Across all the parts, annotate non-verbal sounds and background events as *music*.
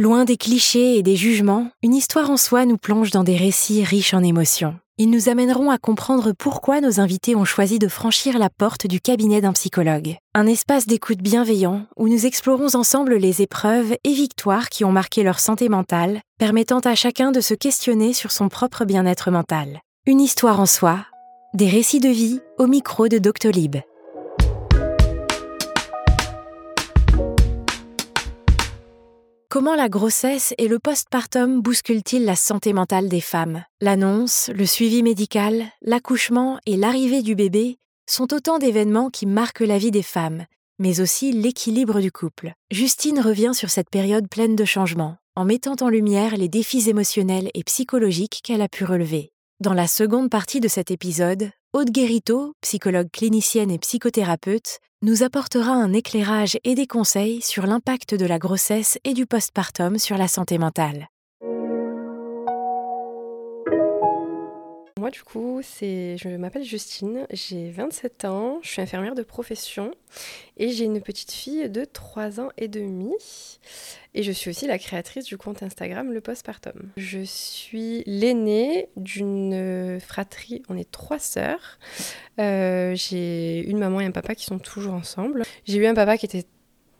Loin des clichés et des jugements, une histoire en soi nous plonge dans des récits riches en émotions. Ils nous amèneront à comprendre pourquoi nos invités ont choisi de franchir la porte du cabinet d'un psychologue. Un espace d'écoute bienveillant où nous explorons ensemble les épreuves et victoires qui ont marqué leur santé mentale, permettant à chacun de se questionner sur son propre bien-être mental. Une histoire en soi, des récits de vie au micro de Doctolib. Comment la grossesse et le postpartum bousculent-ils la santé mentale des femmes? L'annonce, le suivi médical, l'accouchement et l'arrivée du bébé sont autant d'événements qui marquent la vie des femmes, mais aussi l'équilibre du couple. Justine revient sur cette période pleine de changements, en mettant en lumière les défis émotionnels et psychologiques qu'elle a pu relever. Dans la seconde partie de cet épisode, Aude Guérito, psychologue clinicienne et psychothérapeute, nous apportera un éclairage et des conseils sur l'impact de la grossesse et du postpartum sur la santé mentale. Du coup, c'est, je m'appelle Justine, j'ai 27 ans, je suis infirmière de profession et j'ai une petite fille de 3 ans et demi. Et je suis aussi la créatrice du compte Instagram Le Postpartum. Je suis l'aînée d'une fratrie, on est trois sœurs. Euh, j'ai une maman et un papa qui sont toujours ensemble. J'ai eu un papa qui était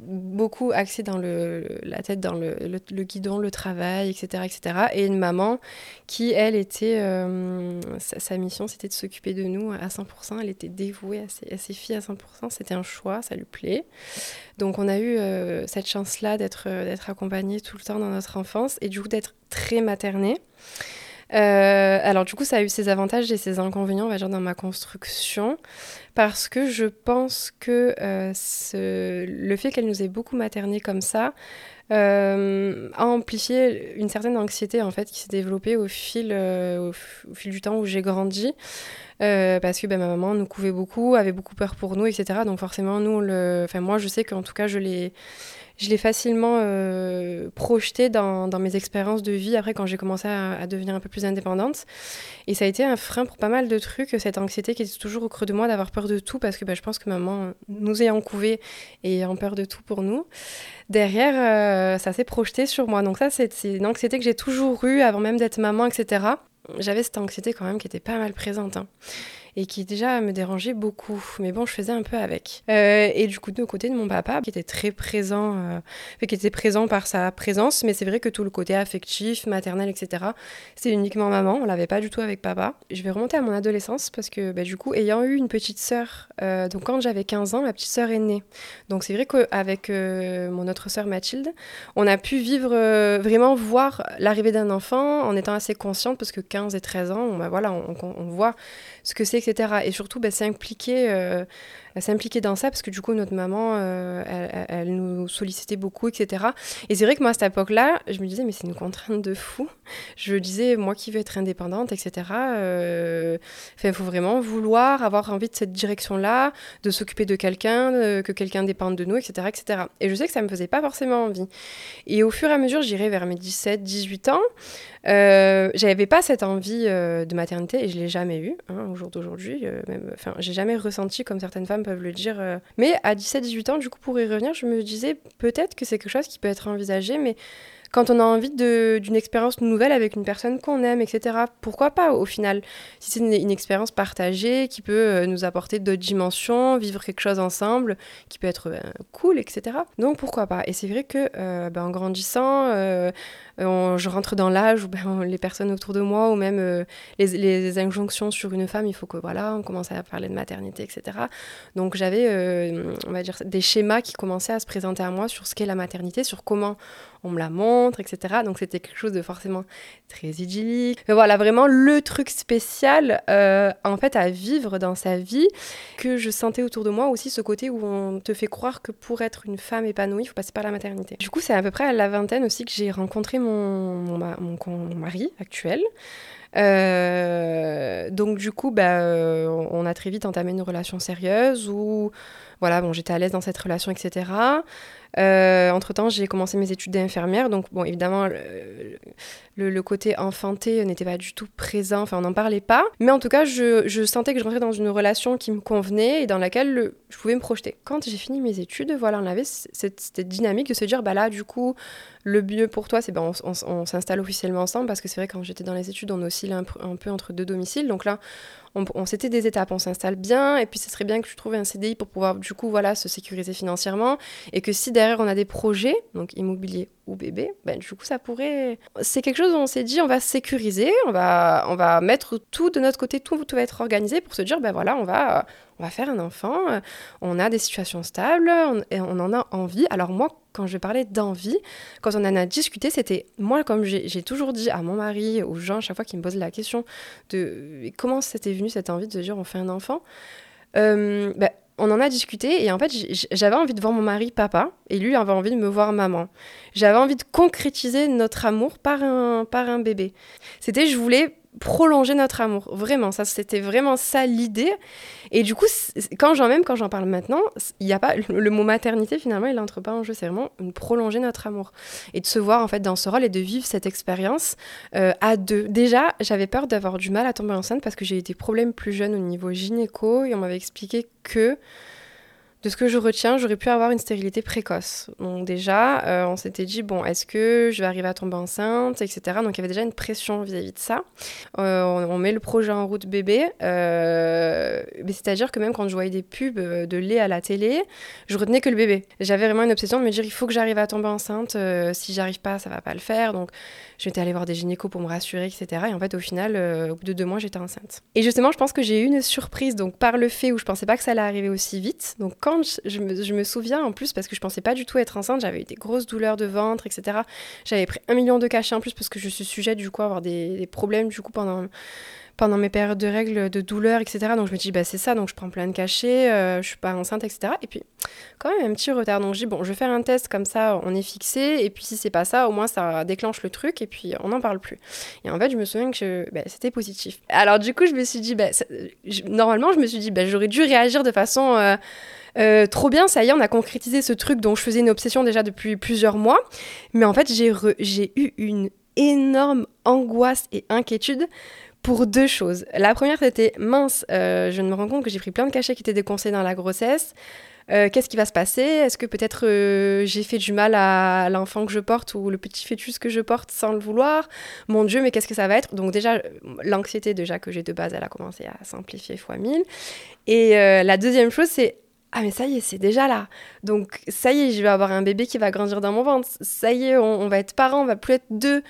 beaucoup axé dans le, la tête dans le, le, guidon, le travail, etc., etc. Et une maman qui, elle, était... Euh, sa, mission, c'était de s'occuper de nous à 100%. Elle était dévouée à ses, filles à 100%. C'était un choix, ça lui plaît. Donc on a eu euh, cette chance-là d'être accompagnée tout le temps dans notre enfance et du coup d'être très maternée. Euh, alors du coup, ça a eu ses avantages et ses inconvénients, on va dire, dans ma construction, parce que je pense que euh, le fait qu'elle nous ait beaucoup materné comme ça euh, a amplifié une certaine anxiété en fait qui s'est développée au fil, au, fil du temps où j'ai grandi. parce que ben, ma maman nous couvait beaucoup, avait beaucoup peur pour nous, etc. Donc forcément, nous, le... enfin, moi, je sais qu'en tout cas, je l'ai je l'ai facilement euh, projeté dans, mes expériences de vie après quand j'ai commencé à, devenir un peu plus indépendante. Et ça a été un frein pour pas mal de trucs, cette anxiété qui était toujours au creux de moi d'avoir peur de tout parce que bah, je pense que maman nous ayant couvé et ayant peur de tout pour nous. Derrière, euh, ça s'est projeté sur moi. Donc ça, c'est une anxiété que j'ai toujours eue avant même d'être maman, etc. J'avais cette anxiété quand même qui était pas mal présente. Hein et qui déjà me dérangeait beaucoup. Mais bon, je faisais un peu avec. Euh, et du coup, de côté de mon papa, qui était très présent, euh, qui était présent par sa présence, mais c'est vrai que tout le côté affectif, maternel, etc., c'est uniquement maman. On l'avait pas du tout avec papa. Je vais remonter à mon adolescence parce que, bah, du coup, ayant eu une petite sœur, euh, donc quand j'avais 15 ans, ma petite sœur est née. Donc c'est vrai qu'avec mon autre sœur Mathilde, on a pu vivre, vraiment voir l'arrivée d'un enfant en étant assez consciente parce que 15 et 13 ans, bah, voilà, on, on voit ce que c'est, Et surtout, bah, s'impliquer euh, s'impliquer dans ça parce que du coup, notre maman, euh, elle, nous sollicitait beaucoup, etc. Et c'est vrai que moi, à cette époque-là, je me disais, mais c'est une contrainte de fou. Je disais, moi qui veux être indépendante, etc. Euh, il faut vraiment vouloir avoir envie de cette direction-là, de s'occuper de quelqu'un, que quelqu'un dépende de nous, etc., etc. Et je sais que ça me faisait pas forcément envie. Et au fur et à mesure, j'irai vers mes 17, 18 ans. Euh, j'avais pas cette envie euh, de maternité et je l'ai jamais eu hein, au jour d'aujourd'hui. Enfin, j'ai jamais ressenti comme certaines femmes peuvent le dire. Euh. Mais à 17-18 ans, du coup, pour y revenir, je me disais peut-être que c'est quelque chose qui peut être envisagé, mais quand on a envie d'une expérience nouvelle avec une personne qu'on aime, etc. Pourquoi pas au final? Si c'est une, expérience partagée qui peut euh, nous apporter d'autres dimensions, vivre quelque chose ensemble, qui peut être ben, cool, etc. Donc pourquoi pas? Et c'est vrai que euh, ben, en grandissant, je rentre dans l'âge où ben, les personnes autour de moi, ou même les, injonctions sur une femme, il faut que voilà, on commence à parler de maternité, etc. Donc j'avais, on va dire, des schémas qui commençaient à se présenter à moi sur ce qu'est la maternité, sur comment on me la montre, etc. Donc c'était quelque chose de forcément très idyllique. Mais voilà, vraiment le truc spécial euh, en fait à vivre dans sa vie que je sentais autour de moi aussi ce côté où on te fait croire que pour être une femme épanouie, il faut passer par la maternité. Du coup, c'est à peu près à la vingtaine aussi que j'ai rencontré mon, mari actuel. Euh, donc du coup, bah, euh, on a très vite entamé une relation sérieuse où voilà, bon, j'étais à l'aise dans cette relation, etc. Euh, entre-temps, j'ai commencé mes études d'infirmière, donc bon, évidemment, le, côté enfanté n'était pas du tout présent, enfin, on n'en parlait pas. Mais en tout cas, je, sentais que je rentrais dans une relation qui me convenait et dans laquelle je pouvais me projeter. Quand j'ai fini mes études, voilà, on avait cette, cette, dynamique de se dire, bah là, du coup, le mieux pour toi, c'est ben on, on, s'installe officiellement ensemble parce que c'est vrai quand j'étais dans les études, on oscille un, un, peu entre deux domiciles. Donc là, on, on des étapes, on s'installe bien et puis ce serait bien que tu trouves un CDI pour pouvoir du coup voilà se sécuriser financièrement et que si derrière on a des projets, donc immobilier ou bébé, ben du coup ça pourrait. C'est quelque chose où on s'est dit on va sécuriser, on va on va mettre tout de notre côté, tout, tout va être organisé pour se dire ben voilà on va on va faire un enfant, on a des situations stables et on en a envie. Alors moi quand je parlais d'envie, quand on en a discuté, c'était moi, comme j'ai toujours dit à mon mari, aux gens, chaque fois qu'ils me posent la question de comment c'était venu cette envie de dire on fait un enfant, euh, ben, on en a discuté et en fait j'avais envie de voir mon mari papa et lui avait envie de me voir maman. J'avais envie de concrétiser notre amour par un, par un bébé. C'était je voulais prolonger notre amour. Vraiment, ça c'était vraiment ça l'idée. Et du coup, quand j'en même quand j'en parle maintenant, il y a pas le, mot maternité finalement, il n'entre pas en jeu. C'est vraiment prolonger notre amour et de se voir en fait dans ce rôle et de vivre cette expérience euh, à deux. Déjà, j'avais peur d'avoir du mal à tomber enceinte parce que j'ai eu des problèmes plus jeunes au niveau gynéco et on m'avait expliqué que de ce que je retiens, j'aurais pu avoir une stérilité précoce. Donc déjà, euh, on s'était dit, bon, est-ce que je vais arriver à tomber enceinte, etc. Donc il y avait déjà une pression vis-à-vis de ça. Euh, on, met le projet en route bébé. Euh, mais c'est-à-dire que même quand je voyais des pubs de lait à la télé, je retenais que le bébé. J'avais vraiment une obsession de me dire, il faut que j'arrive à tomber enceinte. si j'arrive pas, ça va pas le faire. Donc je m'étais allée voir des gynécos pour me rassurer, etc. Et en fait, au final, au bout de deux mois, j'étais enceinte. Et justement, je pense que j'ai eu une surprise, donc par le fait où je pensais pas que ça allait arriver aussi vite. Donc quand je me, souviens en plus, parce que je pensais pas du tout être enceinte, j'avais eu des grosses douleurs de ventre, etc. J'avais pris un million de cachets en plus parce que je suis sujette du coup à avoir des, des problèmes du coup pendant pendant mes périodes de règles, de douleurs, etc. Donc je me dis, bah c'est ça, donc je prends plein de cachets, euh, je suis pas enceinte, etc. Et puis, quand même, un petit retard. Donc je dis, bon, je vais faire un test comme ça, on est fixé, et puis si c'est pas ça, au moins ça déclenche le truc, et puis on n'en parle plus. Et en fait, je me souviens que bah, c'était positif. Alors du coup, je me suis dit, bah, normalement, je me suis dit, bah, j'aurais dû réagir de façon. Euh, euh, trop bien, ça y est, on a concrétisé ce truc dont je faisais une obsession déjà depuis plusieurs mois. Mais en fait, j'ai eu une énorme angoisse et inquiétude pour deux choses. La première, c'était mince, euh, je me rends compte que j'ai pris plein de cachets qui étaient déconseillés dans la grossesse. Euh, qu'est-ce qui va se passer? Est-ce que peut-être euh, j'ai fait du mal à l'enfant que je porte ou le petit fœtus que je porte sans le vouloir? Mon Dieu, mais qu'est-ce que ça va être? Donc déjà, l'anxiété déjà que j'ai de base, elle a commencé à s'amplifier fois mille. Et la deuxième chose, c'est ah mais ça y est, c'est déjà là. Donc ça y est, je vais avoir un bébé qui va grandir dans mon ventre. Ça y est, on, on va être parents, on va plus être deux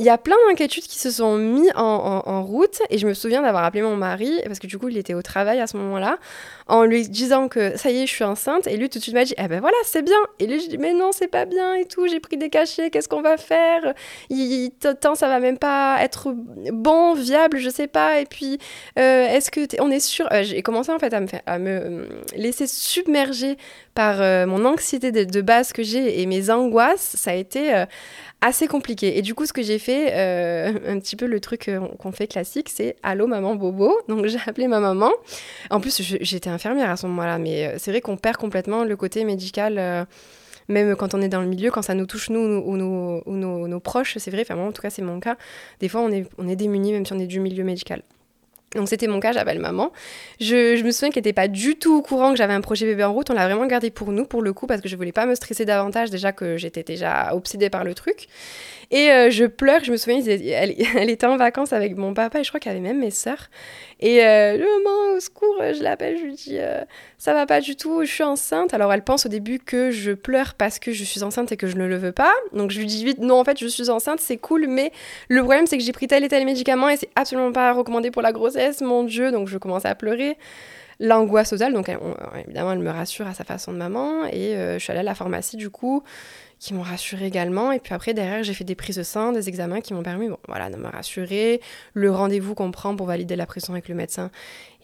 il y a plein d'inquiétudes qui se sont mis en, route et je me souviens d'avoir appelé mon mari parce que du coup il était au travail à ce moment-là en lui disant que ça y est je suis enceinte et lui tout de suite m'a dit eh ben voilà c'est bien. Et lui je dis mais non c'est pas bien et tout j'ai pris des cachets qu'est-ce qu'on va faire? Il, tant ça va même pas être bon viable je sais pas. Et puis euh, est-ce que on est sûr euh, j'ai commencé en fait à me euh, laisser submerger par mon anxiété de, base que j'ai et mes angoisses ça a été assez compliqué. Et du coup, ce que j'ai fait, euh, *laughs* un petit peu le truc euh, qu'on fait classique, c'est Allô maman bobo. Donc j'ai appelé ma maman. En plus, j'étais infirmière à ce moment-là, mais euh, c'est vrai qu'on perd complètement le côté médical. même quand on est dans le milieu, quand ça nous touche nous ou, nos, ou nos, proches, c'est vrai, enfin moi en tout cas c'est mon cas, des fois on est, on est démunis même si on est du milieu médical. Donc c'était mon cas, j'appelle maman. Je, je, me souviens qu'elle n'était pas du tout au courant que j'avais un projet bébé en route. On l'a vraiment gardé pour nous, pour le coup, parce que je voulais pas me stresser davantage, déjà que j'étais déjà obsédée par le truc. Et euh, je pleure, je me souviens, elle, *laughs* elle, était en vacances avec mon papa et je crois qu'il y avait même mes sœurs. Et euh, maman, au secours, je l'appelle, je lui dis euh, ça va pas du tout, je suis enceinte. Alors elle pense au début que je pleure parce que je suis enceinte et que je ne le veux pas. Donc je lui dis vite non, en fait, je suis enceinte, c'est cool, mais le problème c'est que j'ai pris tel et tel médicament et c'est absolument pas recommandé pour la grossesse, mon Dieu. Donc je commence à pleurer l'angoisse totale. Donc évidemment, elle me rassure à sa façon de maman. Et je suis allée à la pharmacie du coup qui m'ont rassuré également. Et puis après, derrière, j'ai fait des prises de sang, des examens qui m'ont permis bon, voilà, de me rassurer. Le rendez-vous qu'on prend pour valider la prise avec le médecin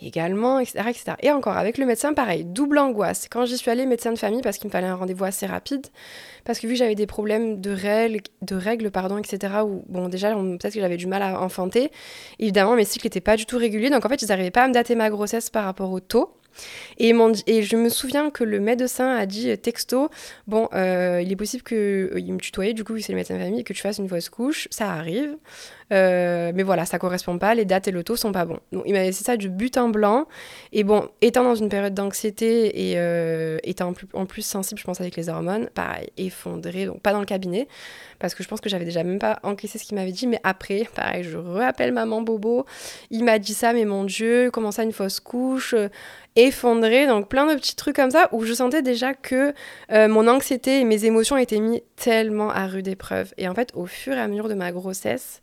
également, etc., etc. Et encore, avec le médecin, pareil, double angoisse. Quand j'y suis allée, médecin de famille, parce qu'il me fallait un rendez-vous assez rapide, parce que vu que j'avais des problèmes de règles, de règles pardon, etc., où, bon, déjà, peut-être que j'avais du mal à enfanter, évidemment, mes cycles n'étaient pas du tout réguliers, donc en fait, ils n'arrivaient pas à me dater ma grossesse par rapport au taux. Et, je me souviens que le médecin a dit texto Bon, euh, il est possible qu'il euh, me tutoie, du coup, c'est le médecin de famille, que tu fasses une fausse couche. Ça arrive. Euh, mais voilà, ça correspond pas, les dates et le taux sont pas bons. Donc il m'a laissé ça du but en blanc. Et bon, étant dans une période d'anxiété et étant en plus, en plus, sensible, je pense, avec les hormones, pareil, effondré, donc pas dans le cabinet, parce que je pense que j'avais déjà même pas encaissé ce qu'il m'avait dit. Mais après, *laughs* pareil, je rappelle maman Bobo, il m'a dit ça, mais mon Dieu, comment ça une fausse couche effondrée, donc plein de petits trucs comme ça où je sentais déjà que euh, mon anxiété et mes émotions étaient mis tellement à rude épreuve. Et en fait, au fur et à mesure de ma grossesse,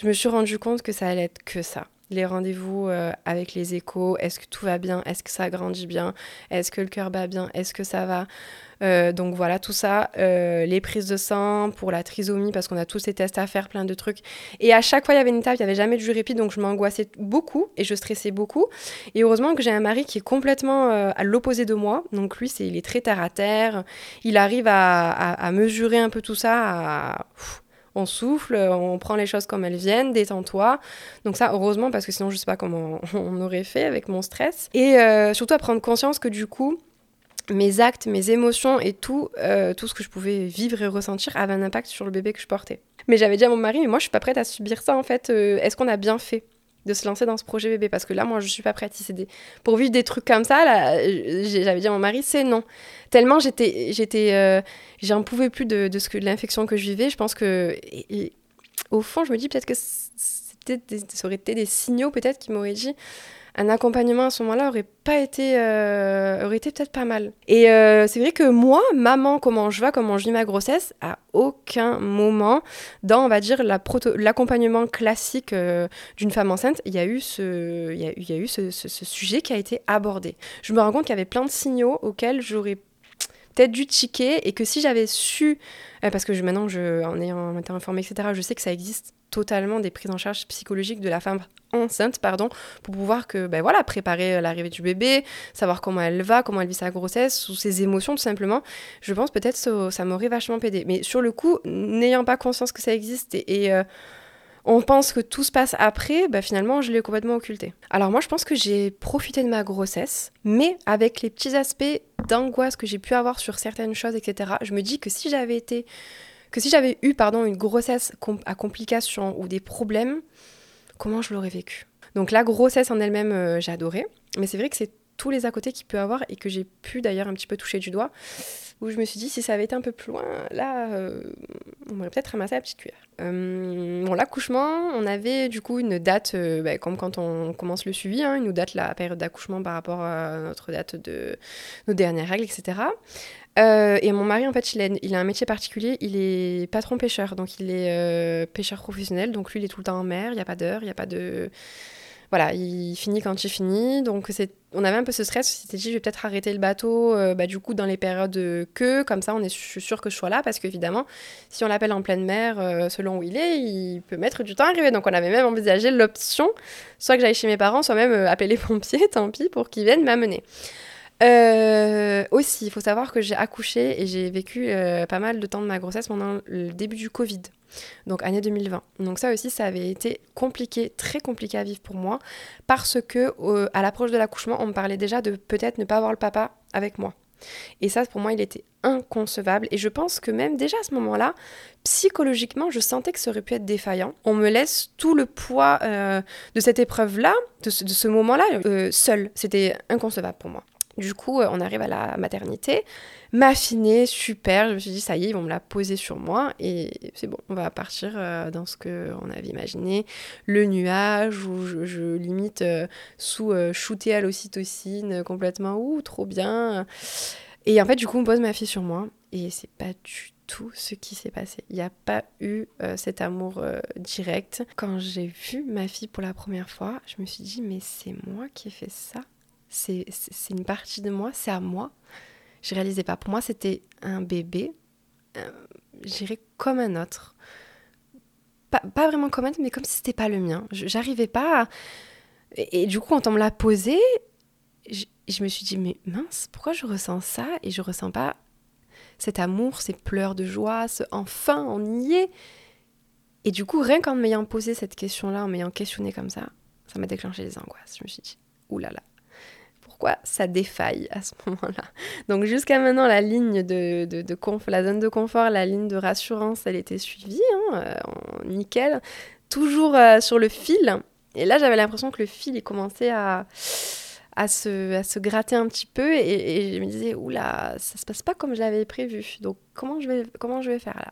je me suis rendu compte que ça allait être que ça les rendez-vous euh, avec les échos, est-ce que tout va bien, est-ce que ça grandit bien, est-ce que le cœur bat bien, est-ce que ça va euh, donc voilà, tout ça, euh, les prises de sang pour la trisomie, parce qu'on a tous ces tests à faire, plein de trucs. Et à chaque fois, il y avait une il n'y avait jamais de jus répit, donc je m'angoissais beaucoup et je stressais beaucoup. Et heureusement que j'ai un mari qui est complètement à l'opposé de moi. Donc lui, c'est, il est très terre à terre. Il arrive à, mesurer un peu tout ça, on souffle, on prend les choses comme elles viennent, détends-toi. Donc ça, heureusement, parce que sinon, je sais pas comment *laughs* on aurait fait avec mon stress. Et euh, surtout à prendre conscience que du coup, mes actes, mes émotions et tout, euh, tout ce que je pouvais vivre et ressentir avait un impact sur le bébé que je portais. Mais j'avais dit à mon mari, mais moi, je suis pas prête à subir ça, en fait. Euh, est-ce qu'on a bien fait? De se lancer dans ce projet bébé. Parce que là moi je suis pas prête. Si des... pour vivre des trucs comme ça là j'avais dit à mon mari c'est non. Tellement j'étais j'étais euh, j'en pouvais plus de, de ce que l'infection que je vivais. Je pense que au fond je me dis peut-être que c'était ça aurait été des signaux peut-être qui m'auraient dit un accompagnement à ce moment-là aurait pas été euh, aurait été peut-être pas mal. Et euh, c'est vrai que moi, maman, comment je vais, comment je vis ma grossesse, à aucun moment dans on va dire l'accompagnement classique euh, d'une femme enceinte, il y a eu ce il y a, eu ce, sujet qui a été abordé. Je me rends compte qu'il y avait plein de signaux auxquels j'aurais peut-être dû tiquer et que si j'avais su, parce que maintenant, en ayant été informée, etc., je sais que ça existe totalement des prises en charge psychologiques de la femme enceinte, pardon, pour pouvoir que, ben voilà, préparer l'arrivée du bébé, savoir comment elle va, comment elle vit sa grossesse, ou ses émotions tout simplement. Je pense peut-être ça, ça m'aurait vachement aidé. Mais sur le coup, n'ayant pas conscience que ça existe et, euh, on pense que tout se passe après, bah finalement je l'ai complètement occulté. Alors moi je pense que j'ai profité de ma grossesse, mais avec les petits aspects d'angoisse que j'ai pu avoir sur certaines choses, etc. Je me dis que si j'avais été que si j'avais eu pardon, une grossesse à complications ou des problèmes, comment je l'aurais vécu? Donc la grossesse en elle-même, euh, j'ai adoré, mais c'est vrai que c'est tous les à côté qu'il peut avoir et que j'ai pu d'ailleurs un petit peu toucher du doigt, où je me suis dit si ça avait été un peu plus loin, là, euh, on aurait peut-être ramassé la petite cuillère. Euh, bon, l'accouchement, on avait du coup une date, bah, comme quand on commence le suivi, hein, une date la période d'accouchement par rapport à notre date de nos dernières règles, etc. Euh, et mon mari, en fait, il a, il a, un métier particulier. Il est patron pêcheur, donc il est euh, pêcheur professionnel. Donc lui, il est tout le temps en mer. Il n'y a pas d'heure, il n'y a pas de. Voilà, il finit quand il finit. Donc on avait un peu ce stress. On s'était dit, je vais peut-être arrêter le bateau, euh, bah, du coup, dans les périodes que, comme ça, on est sûr que je sois là, parce qu'évidemment, si on l'appelle en pleine mer, selon où il est, il peut mettre du temps à arriver. Donc on avait même envisagé l'option, soit que j'aille chez mes parents, soit même appeler les *laughs* pompiers, tant pis, pour qu'ils viennent m'amener. Euh, aussi, il faut savoir que j'ai accouché et j'ai vécu euh, pas mal de temps de ma grossesse pendant le début du Covid, donc année 2020. Donc ça aussi, ça avait été compliqué, très compliqué à vivre pour moi, parce que à l'approche de l'accouchement, on me parlait déjà de peut-être ne pas avoir le papa avec moi. Et ça, pour moi, il était inconcevable. Et je pense que même déjà à ce moment-là, psychologiquement, je sentais que ça aurait pu être défaillant. On me laisse tout le poids euh, de cette épreuve-là, de ce, ce moment-là, seul. C'était inconcevable pour moi. Du coup, euh, on arrive à la maternité, m'affiner, super. Je me suis dit, ça y est, ils vont me la poser sur moi et c'est bon, on va partir euh, dans ce qu'on avait imaginé. Le nuage où je, limite euh, sous shooter à l'ocytocine complètement, ouh, trop bien. Et en fait, du coup, on pose ma fille sur moi et c'est pas du tout ce qui s'est passé. Il n'y a pas eu cet amour direct. Quand j'ai vu ma fille pour la première fois, je me suis dit, mais c'est moi qui ai fait ça? C'est une partie de moi, c'est à moi. Je réalisais pas. Pour moi, c'était un bébé, euh, j'irais comme un autre. Pas, pas, vraiment comme un autre, mais comme si c'était pas le mien. J'arrivais pas et, du coup, quand on me l'a posé, je, je, me suis dit, mais mince, pourquoi je ressens ça et je ressens pas cet amour, ces pleurs de joie, ce enfin, on y est. Et du coup, rien qu'en m'ayant posé cette question-là, en m'ayant questionné comme ça, ça m'a déclenché des angoisses. Je me suis dit, oulala, pourquoi ça défaille à ce *laughs* moment-là. Donc jusqu'à maintenant, la ligne de, de, la zone de confort, la ligne de rassurance, elle était suivie, hein, euh, nickel, toujours euh, sur le fil. Et là, j'avais l'impression que le fil, il commençait à à se, à se gratter un petit peu et, je me disais oula ça se passe pas comme je l'avais prévu donc comment je vais comment je vais faire là?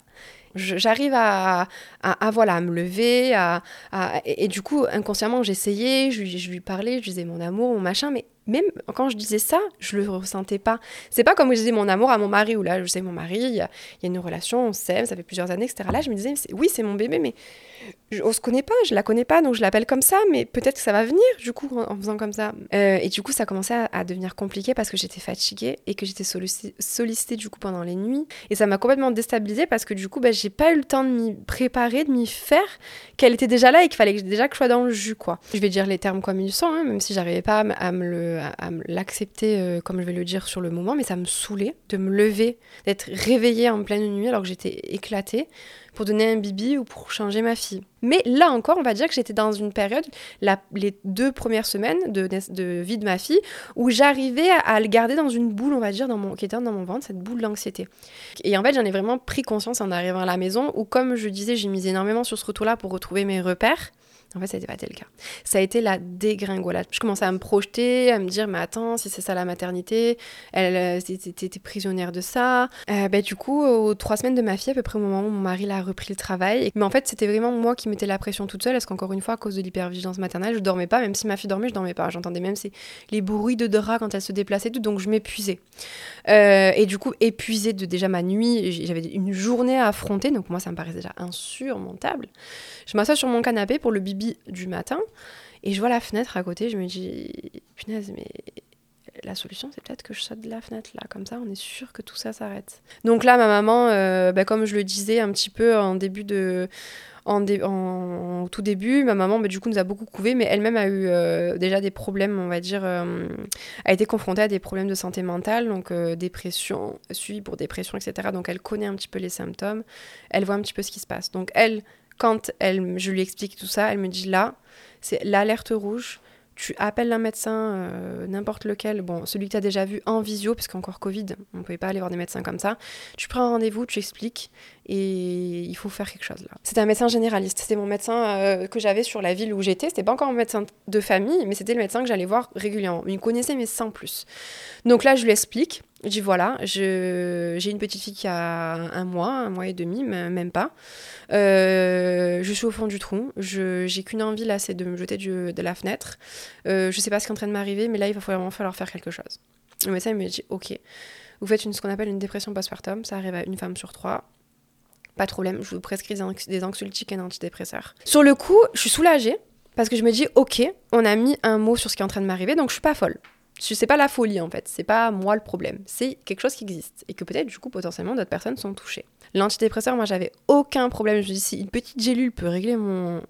J'arrive à, à, voilà à me lever à, et, du coup inconsciemment j'essayais je, je lui parlais je disais mon amour mon machin mais même quand je disais ça, je le ressentais pas. C'est pas comme je disais mon amour à mon mari, ou là, je sais mon mari, il y, a, une relation, on s'aime, ça fait plusieurs années, etc. Là, je me disais, oui, c'est mon bébé, mais on se connaît pas, je la connais pas, donc je l'appelle comme ça, mais peut-être que ça va venir, du coup, en, faisant comme ça. Euh, et du coup, ça commençait à, devenir compliqué parce que j'étais fatiguée et que j'étais sollicitée, du coup, pendant les nuits. Et ça m'a complètement déstabilisée parce que, du coup, bah, j'ai pas eu le temps de m'y préparer, de m'y faire, qu'elle était déjà là et qu'il fallait que, déjà que je sois dans le jus, quoi. Je vais dire les termes comme ils sont, hein, même si j'arrivais pas à, me l'accepter euh, comme je vais le dire sur le moment, mais ça me saoulait de me lever, d'être réveillée en pleine nuit alors que j'étais éclatée pour donner un bibi ou pour changer ma fille. Mais là encore, on va dire que j'étais dans une période, les deux premières semaines de, vie de ma fille, où j'arrivais à, le garder dans une boule, on va dire, dans mon, qui était dans mon ventre, cette boule d'anxiété. Et en fait, j'en ai vraiment pris conscience en arrivant à la maison, où comme je disais, j'ai mis énormément sur ce retour-là pour retrouver mes repères. En fait, ça n'était pas tel cas. Ça a été la dégringolade. Je commençais à me projeter, à me dire, mais attends, si c'est ça la maternité, elle euh, était prisonnière de ça. Euh, bah, du coup, aux trois semaines de ma fille, à peu près au moment où mon mari l'a repris le travail. Mais en fait, c'était vraiment moi qui mettais la pression toute seule, parce qu'encore une fois, à cause de l'hypervigilance maternelle, je dormais pas, même si ma fille dormait, je dormais pas. J'entendais même les bruits de drap quand elle se déplaçait, tout, donc je m'épuisais. Euh, et du coup, épuisée de déjà ma nuit, j'avais une journée à affronter, donc moi, ça me paraissait déjà insurmontable. Je m'assois sur mon canapé pour le bibi du matin et je vois la fenêtre à côté. Je me dis, punaise, mais la solution, c'est peut-être que je saute de la fenêtre là, comme ça, on est sûr que tout ça s'arrête. Donc là, ma maman, euh, bah, comme je le disais un petit peu en début de. En, tout début, ma maman, bah, du coup, nous a beaucoup couvé, mais elle-même a eu euh, déjà des problèmes, on va dire, euh, a été confrontée à des problèmes de santé mentale, donc dépression, suivi pour dépression, etc. Donc elle connaît un petit peu les symptômes, elle voit un petit peu ce qui se passe. Donc elle, quand elle, je lui explique tout ça, elle me dit là, c'est l'alerte rouge. Tu appelles un médecin, euh, n'importe lequel, bon, celui que tu as déjà vu en visio, parce qu'encore Covid, on ne pouvait pas aller voir des médecins comme ça. Tu prends un rendez-vous, tu expliques, et il faut faire quelque chose là. C'était un médecin généraliste. C'était mon médecin euh, que j'avais sur la ville où j'étais. C'était pas encore un médecin de famille, mais c'était le médecin que j'allais voir régulièrement. Il me connaissait, mais sans plus. Donc là, je lui explique. Je dis voilà, j'ai une petite fille qui a un mois, un mois et demi, même pas. Euh, je suis au fond du trou. J'ai qu'une envie là, c'est de me jeter de la fenêtre. Euh, je sais pas ce qui est en train de m'arriver, mais là, il va vraiment falloir faire quelque chose. Le médecin me dit ok, vous faites ce qu'on appelle une dépression postpartum. Ça arrive à une femme sur trois. Pas de problème, je vous prescris des anxiolytiques et un antidépresseur. Sur le coup, je suis soulagée parce que je me dis ok, on a mis un mot sur ce qui est en train de m'arriver, donc je suis pas folle c'est pas la folie en fait, c'est pas moi le problème, c'est quelque chose qui existe et que peut-être du coup potentiellement d'autres personnes sont touchées. L'antidépresseur, moi j'avais aucun problème, je me dis si une petite gélule peut régler mon,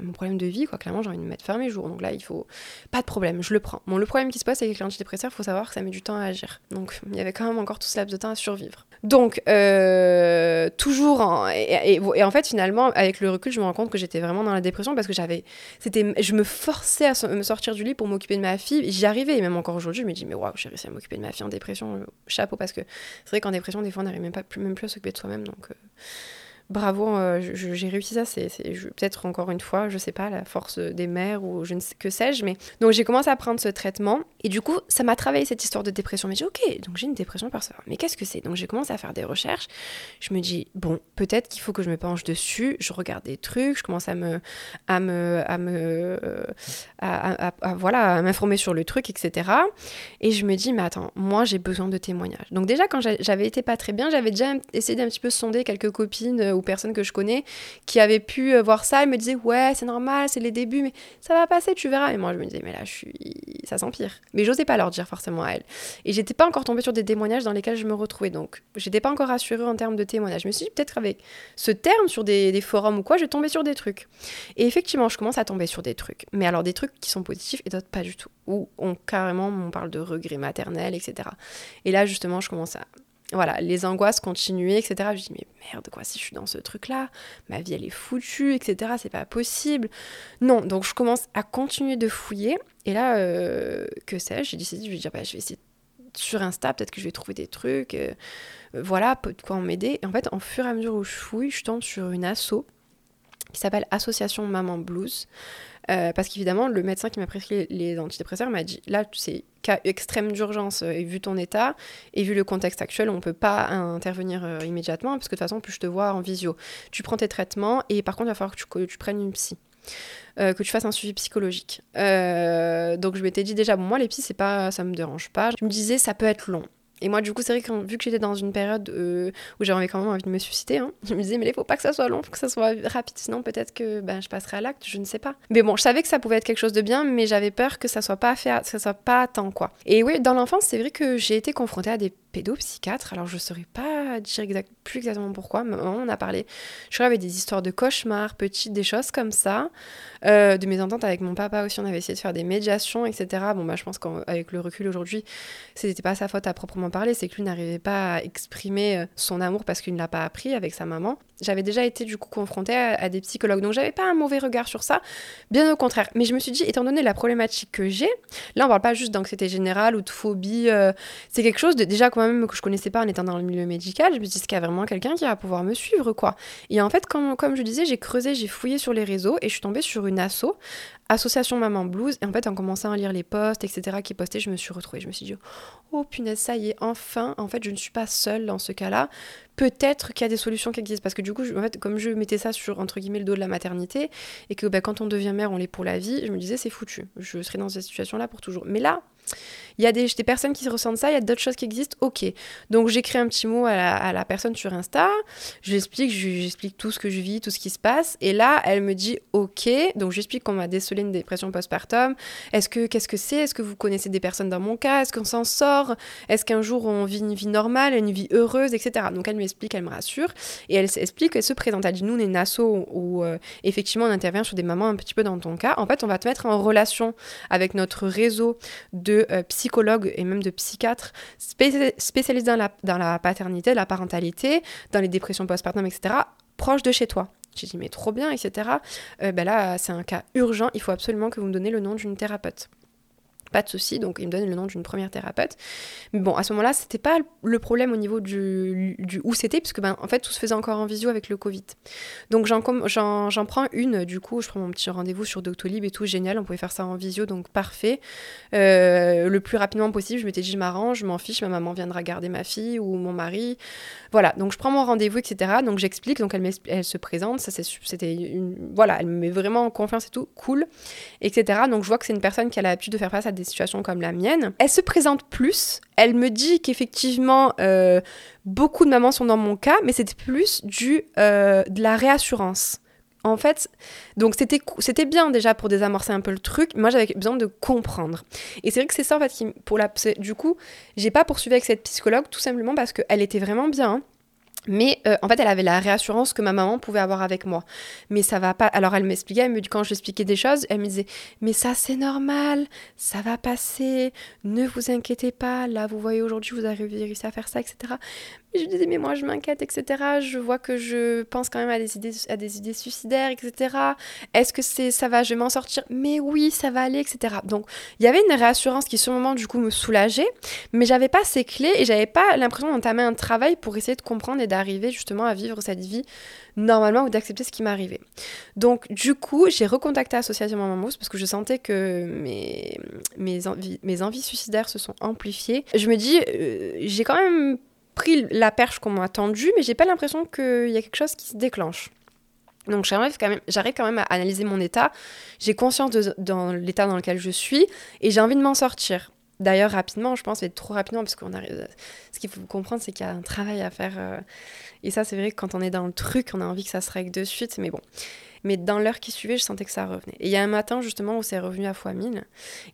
mon problème de vie, quoi, clairement j'ai envie de me mettre fermé mes jours, donc là il faut pas de problème, je le prends. Bon le problème qui se passe avec l'antidépresseur, il faut savoir que ça met du temps à agir, donc il y avait quand même encore tout ce laps de temps à survivre. Donc, euh, toujours, et, en fait, finalement, avec le recul, je me rends compte que j'étais vraiment dans la dépression parce que j'avais, c'était, je me forçais à me sortir du lit pour m'occuper de ma fille. J'y arrivais, et même encore aujourd'hui, je me dis, mais waouh, j'ai réussi à m'occuper de ma fille en dépression, euh, chapeau, parce que c'est vrai qu'en dépression, des fois, on n'arrive même, pas, même plus à s'occuper de soi-même, donc. Euh, bravo, euh, j'ai réussi ça. C'est peut-être encore une fois, je sais pas, la force des mères ou je ne sais que sais-je. Mais donc j'ai commencé à prendre ce traitement et du coup ça m'a travaillé cette histoire de dépression. Mais j'ai ok, donc j'ai une dépression par Mais qu'est-ce que c'est? Donc j'ai commencé à faire des recherches. Je me dis bon, peut-être qu'il faut que je me penche dessus. Je regarde des trucs, je commence à me, à me, à me, à, voilà, à m'informer sur le truc, etc. Et je me dis mais attends, moi j'ai besoin de témoignages. Donc déjà quand j'avais été pas très bien, j'avais déjà essayé d'un petit peu sonder quelques copines ou personnes que je connais qui avaient pu euh, voir ça. Et me disaient ouais c'est normal c'est les débuts mais ça va passer tu verras. Et moi je me disais mais là je suis ça s'empire. Mais j'osais pas leur dire forcément à elles et j'étais pas encore tombée sur des témoignages dans lesquels je me retrouvais. Donc j'étais pas encore assurée en termes de témoignages. Je me suis dit peut-être avec ce terme sur des, forums ou quoi je vais sur des trucs. Et effectivement je commence à tomber sur des trucs. Mais alors des trucs qui sont positifs et d'autres pas du tout. Où on carrément on parle de regret maternel etc et là justement je commence à voilà, les angoisses continuaient, etc. Je dis, mais merde, quoi, si je suis dans ce truc-là, ma vie, elle est foutue, etc. C'est pas possible. Non, donc je commence à continuer de fouiller. Et là, euh, que sais-je J'ai décidé, je vais dire, bah, je vais essayer sur Insta, peut-être que je vais trouver des trucs. Euh, voilà, de quoi m'aider. Et en fait, en fur et à mesure où je fouille, je tombe sur une asso qui s'appelle Association Maman Blues. Euh, parce qu'évidemment, le médecin qui m'a prescrit les antidépresseurs m'a dit là, c'est cas extrême d'urgence, euh, et vu ton état, et vu le contexte actuel, on ne peut pas intervenir euh, immédiatement, parce que de toute façon, plus je te vois en visio. Tu prends tes traitements, et par contre, il va falloir que tu, prennes une psy. que tu fasses un suivi psychologique. donc je m'étais dit déjà, bon, moi les psys, c'est pas, ça me dérange pas. Je me disais, ça peut être long. Et moi, du coup, c'est vrai que vu que j'étais dans une période euh, où j'avais quand même envie de me suicider, hein, *laughs* je me disais, mais il faut pas que ça soit long, faut que ça soit rapide, sinon peut-être que ben, je passerai à l'acte, je ne sais pas. Mais bon, je savais que ça pouvait être quelque chose de bien, mais j'avais peur que ça soit pas fait, soit pas à temps, quoi. Et oui, dans l'enfance, c'est vrai que j'ai été confrontée à des pédopsychiatres. Alors, je ne saurais pas dire plus exactement pourquoi. Mais on a parlé. Je crois avait des histoires de cauchemars, petites, des choses comme ça. Euh, de mes ententes avec mon papa aussi, on avait essayé de faire des médiations, etc. Bon, bah, je pense qu'avec le recul aujourd'hui, ce n'était pas sa faute à proprement parler. C'est que lui n'arrivait pas à exprimer euh, son amour parce qu'il ne l'a pas appris avec sa maman. J'avais déjà été du coup confrontée à, des psychologues, donc j'avais pas un mauvais regard sur ça, bien au contraire. Mais je me suis dit, étant donné la problématique que j'ai, là on parle pas juste d'anxiété générale ou de phobie, euh, c'est quelque chose de déjà quand même que je connaissais pas en étant dans le milieu médical. Je me est-ce qu'il y a vraiment quelqu'un qui va pouvoir me suivre quoi? Et en fait, comme, comme je disais, j'ai creusé, j'ai fouillé sur les réseaux et je suis tombée sur une asso Association Maman Blues. Et en fait, en commençant à lire les posts, etc., qui postaient, je me suis retrouvée. Je me suis dit, oh punaise, ça y est, enfin, en fait, je ne suis pas seule dans ce cas-là. Peut-être qu'il y a des solutions qui existent. Parce que du coup, comme je mettais ça sur, entre guillemets, le dos de la maternité, et que bah, quand on devient mère, on l'est pour la vie, je me disais, c'est foutu. Je serai dans cette situation-là pour toujours. Mais là, il y a des, des, personnes qui ressentent ça, il y a d'autres choses qui existent, ok. Donc j'écris un petit mot à la, personne sur Insta, je j'explique tout ce que je vis, tout ce qui se passe, et là elle me dit ok, donc j'explique qu'on m'a décelé une dépression postpartum, est-ce que qu'est-ce que c'est, est-ce que vous connaissez des personnes dans mon cas, est-ce qu'on s'en sort, est-ce qu'un jour on vit une vie normale, une vie heureuse, etc. Donc elle m'explique, elle me rassure, et elle explique, elle se présente, elle dit nous on est une asso où euh, effectivement on intervient sur des mamans un petit peu dans ton cas, en fait on va te mettre en relation avec notre réseau de euh, psychologues et même de psychiatres dans la, paternité, la parentalité, dans les dépressions postpartum, etc., proche de chez toi. J'ai dit, mais trop bien, etc. Euh, ben là, c'est un cas urgent, il faut absolument que vous me donniez le nom d'une thérapeute. Pas de souci, donc il me donne le nom d'une première thérapeute. Mais bon, à ce moment-là, c'était pas le problème au niveau du, où c'était, puisque ben, en fait, tout se faisait encore en visio avec le Covid. Donc j'en prends une, du coup, je prends mon petit rendez-vous sur Doctolib et tout, génial, on pouvait faire ça en visio, donc parfait. Euh, le plus rapidement possible, je m'étais dit, je m'arrange, je m'en fiche, ma maman viendra garder ma fille ou mon mari. Voilà, donc je prends mon rendez-vous, etc. Donc j'explique, donc elle, elle se présente, ça c'était une. Voilà, elle me met vraiment en confiance et tout, cool, etc. Donc je vois que c'est une personne qui a l'habitude de faire face à des situations comme la mienne. Elle se présente plus, elle me dit qu'effectivement, euh, beaucoup de mamans sont dans mon cas, mais c'était plus du, euh, de la réassurance. En fait, donc c'était c'était bien déjà pour désamorcer un peu le truc. Moi, j'avais besoin de comprendre. Et c'est vrai que c'est ça en fait qui pour la du coup, j'ai pas poursuivi avec cette psychologue tout simplement parce qu'elle était vraiment bien. Mais euh, en fait, elle avait la réassurance que ma maman pouvait avoir avec moi. Mais ça va pas. Alors elle m'expliquait, elle me dit quand je lui expliquais des choses, elle me disait "Mais ça c'est normal, ça va passer, ne vous inquiétez pas. Là, vous voyez aujourd'hui, vous avez réussi à faire ça, etc." je disais, mais moi je m'inquiète, etc. Je vois que je pense quand même à des idées, à des idées suicidaires, etc. Est-ce que c'est, ça va, je vais m'en sortir? Mais oui, ça va aller, etc. Donc il y avait une réassurance qui, sur le moment, du coup, me soulageait, mais j'avais pas ces clés et j'avais pas l'impression d'entamer un travail pour essayer de comprendre et d'arriver justement à vivre cette vie normalement ou d'accepter ce qui m'arrivait. Donc du coup, j'ai recontacté Association Maman Mousse parce que je sentais que mes, mes, envies, mes envies suicidaires se sont amplifiées. Je me dis, euh, j'ai quand même pris la perche qu'on m'a tendue, mais j'ai pas l'impression qu'il y a quelque chose qui se déclenche. Donc j'arrive quand, même, à analyser mon état. J'ai conscience de dans l'état dans lequel je suis et j'ai envie de m'en sortir. D'ailleurs, rapidement, je pense, mais trop rapidement, parce qu'on arrive. Ce qu'il faut comprendre, c'est qu'il y a un travail à faire. Euh, et ça, c'est vrai que quand on est dans le truc, on a envie que ça se règle de suite, mais bon. Mais dans l'heure qui suivait, je sentais que ça revenait. Et il y a un matin, justement, où c'est revenu à fois mille.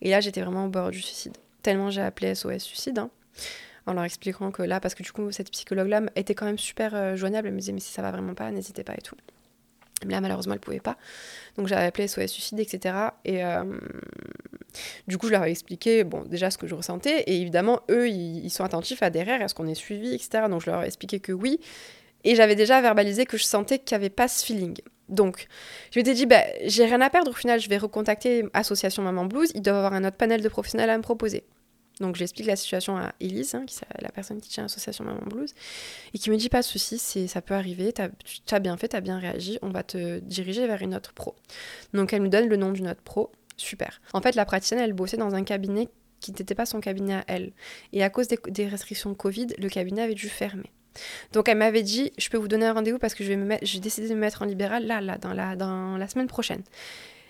Et là, j'étais vraiment au bord du suicide. Tellement j'ai appelé SOS Suicide. Hein en leur expliquant que là, parce que du coup, cette psychologue-là était quand même super euh, joignable, elle me disait, mais si ça va vraiment pas, n'hésitez pas et tout. Mais là, malheureusement, elle pouvait pas. Donc j'avais appelé SOS Suicide, etc. Et, euh, Du coup, je leur ai expliqué, bon, déjà ce que je ressentais, et évidemment, eux, ils, sont attentifs à derrière, est-ce qu'on est suivi, etc. Donc, je leur ai expliqué que oui. Et j'avais déjà verbalisé que je sentais qu'il n'y avait pas ce feeling. Donc, je m'étais dit, bah, j'ai rien à perdre, au final, je vais recontacter Association Maman Blues, ils doivent avoir un autre panel de professionnels à me proposer. Donc j'explique la situation à Elise, hein, qui la personne qui tient l'association Maman Blues, et qui me dit pas de souci, ça peut arriver, tu as bien fait, tu as bien réagi, on va te diriger vers une autre pro. Donc elle me donne le nom d'une autre pro, super. En fait, la praticienne, elle bossait dans un cabinet qui n'était pas son cabinet à elle. Et à cause des, restrictions Covid, le cabinet avait dû fermer. Donc elle m'avait dit, je peux vous donner un rendez-vous parce que je me j'ai décidé de me mettre en libéral là, là, dans la semaine prochaine.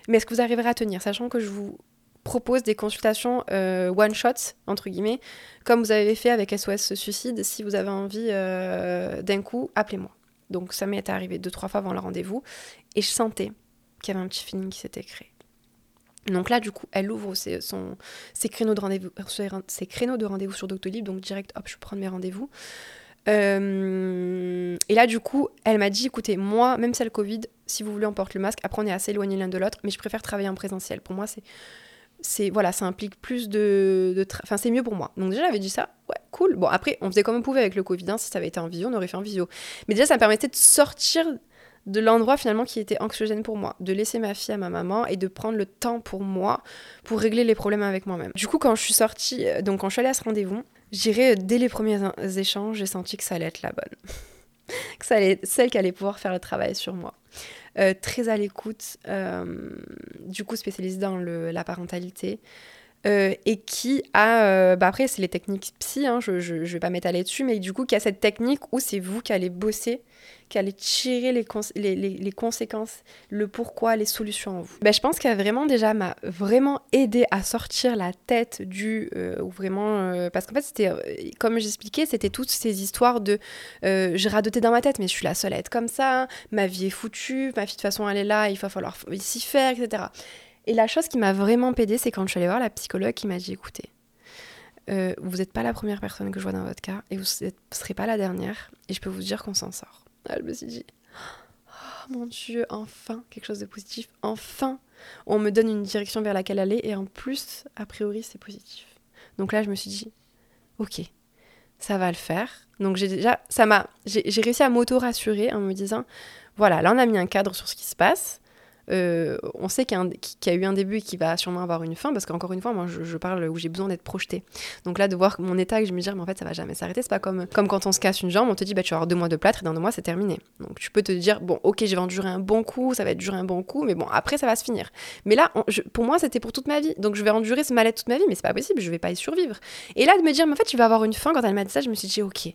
Mais est-ce que vous arriverez à tenir, sachant que je vous propose des consultations euh, one shot entre guillemets, comme vous avez fait avec SOS Suicide. Si vous avez envie euh, d'un coup, appelez-moi. Donc ça m'est arrivé deux trois fois avant le rendez-vous et je sentais qu'il y avait un petit feeling qui s'était créé. Donc là, du coup, elle ouvre ses, ses créneaux de rendez-vous, sur Doctolib, donc direct, hop, je prends mes rendez-vous. Euh, et là, du coup, elle m'a dit, écoutez, moi, même si c'est le Covid, si vous voulez, on porte le masque. Après, on est assez éloignés l'un de l'autre, mais je préfère travailler en présentiel. Pour moi, c'est c'est voilà, ça implique plus de, enfin c'est mieux pour moi. Donc déjà j'avais dit ça, ouais, cool. Bon après on faisait comme on pouvait avec le Covid, hein. si ça avait été en visio, on aurait fait en visio. Mais déjà ça me permettait de sortir de l'endroit finalement qui était anxiogène pour moi, de laisser ma fille à ma maman et de prendre le temps pour moi pour régler les problèmes avec moi-même. Du coup quand je suis sortie, euh, donc quand je suis allée à ce rendez-vous, j'irai euh, dès les premiers échanges, j'ai senti que ça allait être la bonne, *laughs* que ça allait celle qui allait pouvoir faire le travail sur moi. Euh, très à l'écoute, euh, du coup spécialisée dans la parentalité. Euh, et qui a, bah après c'est les techniques psy, hein, je ne vais pas m'étaler dessus, mais du coup qui a cette technique où c'est vous qui allez bosser qui allait tirer les, les, les, conséquences, le pourquoi, les solutions en vous. Ben, je pense qu'elle vraiment déjà m'a vraiment aidé à sortir la tête du euh, ou vraiment euh, parce qu'en fait c'était euh, comme j'expliquais c'était toutes ces histoires de je radotais dans ma tête mais je suis la seule à être comme ça, ma vie est foutue, ma fille de toute façon elle est là, il va falloir s'y faire, etc. Et la chose qui m'a vraiment aidée c'est quand je suis allée voir la psychologue qui m'a dit écoutez vous n'êtes pas la première personne que je vois dans votre cas et vous ne serez pas la dernière et je peux vous dire qu'on s'en sort. Elle me suis dit, oh, mon Dieu, enfin, quelque chose de positif. Enfin, on me donne une direction vers laquelle aller et en plus, a priori, c'est positif. Donc là, je me suis dit, ok, ça va le faire. Donc j'ai déjà, ça m'a, j'ai réussi à m'auto-rassurer en me disant, voilà, là on a mis un cadre sur ce qui se passe. Euh, on sait qu'il y, a eu un début et qu'il va sûrement avoir une fin, parce qu'encore une fois, moi, je, parle où j'ai besoin d'être projetée. Donc là, de voir mon état, et je me dis, mais en fait, ça va jamais s'arrêter. C'est pas comme, comme quand on se casse une jambe, on te dit, bah, tu vas avoir deux mois de plâtre et dans deux mois, c'est terminé. Donc tu peux te dire, bon, ok, je vais endurer un bon coup, ça va être durer un bon coup, mais bon, après, ça va se finir. Mais là, pour moi, c'était pour toute ma vie. Donc je vais endurer ce mal-être toute ma vie, mais c'est pas possible, je vais pas y survivre. Et là, de me dire, mais en fait, tu vas avoir une fin, quand elle m'a dit ça, je me suis dit, ok.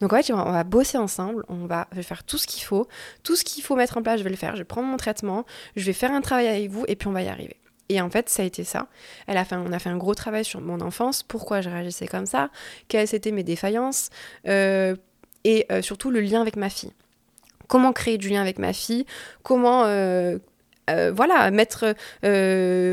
Donc en fait, on va bosser ensemble, on va, faire tout ce qu'il faut, tout ce qu'il faut mettre en place, je vais le faire, je vais prendre mon traitement, je vais faire un travail avec vous et puis on va y arriver. Et en fait, ça a été ça. Elle a fait, on a fait un gros travail sur mon enfance, pourquoi je réagissais comme ça, quelles étaient mes défaillances, euh, et euh, surtout le lien avec ma fille. Comment créer du lien avec ma fille, comment euh, voilà, mettre,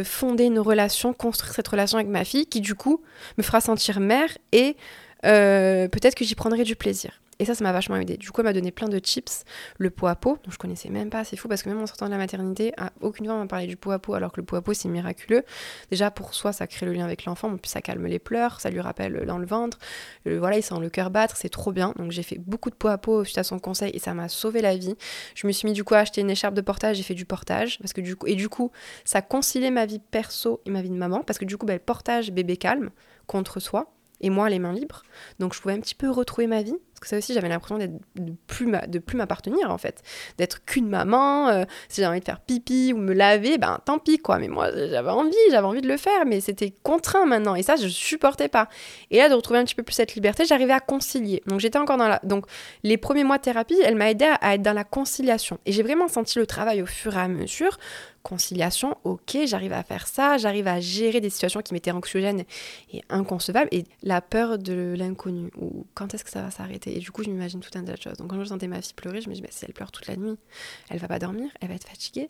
fonder une relation, construire cette relation avec ma fille qui du coup me fera sentir mère et peut-être que j'y prendrai du plaisir. Et ça, ça m'a vachement aidé. Du coup, elle m'a donné plein de chips. Le pot à pot, dont je connaissais même pas, c'est fou parce que même en sortant de la maternité, aucune fois on m'a parlé du pot à pot, alors que le pot à pot, c'est miraculeux. Déjà, pour soi, ça crée le lien avec l'enfant, puis ça calme les pleurs, ça lui rappelle dans le ventre. voilà, il sent le cœur battre, c'est trop bien. Donc j'ai fait beaucoup de pot à pot suite à son conseil et ça m'a sauvé la vie. Je me suis mis du coup à acheter une écharpe de portage, j'ai fait du portage parce que du coup, et du coup, ça conciliait ma vie perso et ma vie de maman parce que du coup, ben, le portage bébé calme contre soi et moi les mains libres. Donc je pouvais un petit peu retrouver ma vie. Parce que ça aussi, j'avais l'impression de plus, de plus m'appartenir en fait. D'être qu'une maman. Euh, si j'avais envie de faire pipi ou me laver, ben tant pis quoi. Mais moi, j'avais envie, j'avais envie de le faire. Mais c'était contraint maintenant. Et ça, je supportais pas. Et là, de retrouver un petit peu plus cette liberté, j'arrivais à concilier. Donc j'étais encore dans la. Donc les premiers mois de thérapie, elle m'a aidé à être dans la conciliation. Et j'ai vraiment senti le travail au fur et à mesure conciliation, ok, j'arrive à faire ça, j'arrive à gérer des situations qui m'étaient anxiogènes et inconcevables, et la peur de l'inconnu, ou quand est-ce que ça va s'arrêter? Et du coup, je m'imagine tout un tas de choses. Donc quand je sentais ma fille pleurer, je me dis, bah, si elle pleure toute la nuit, elle va pas dormir, elle va être fatiguée,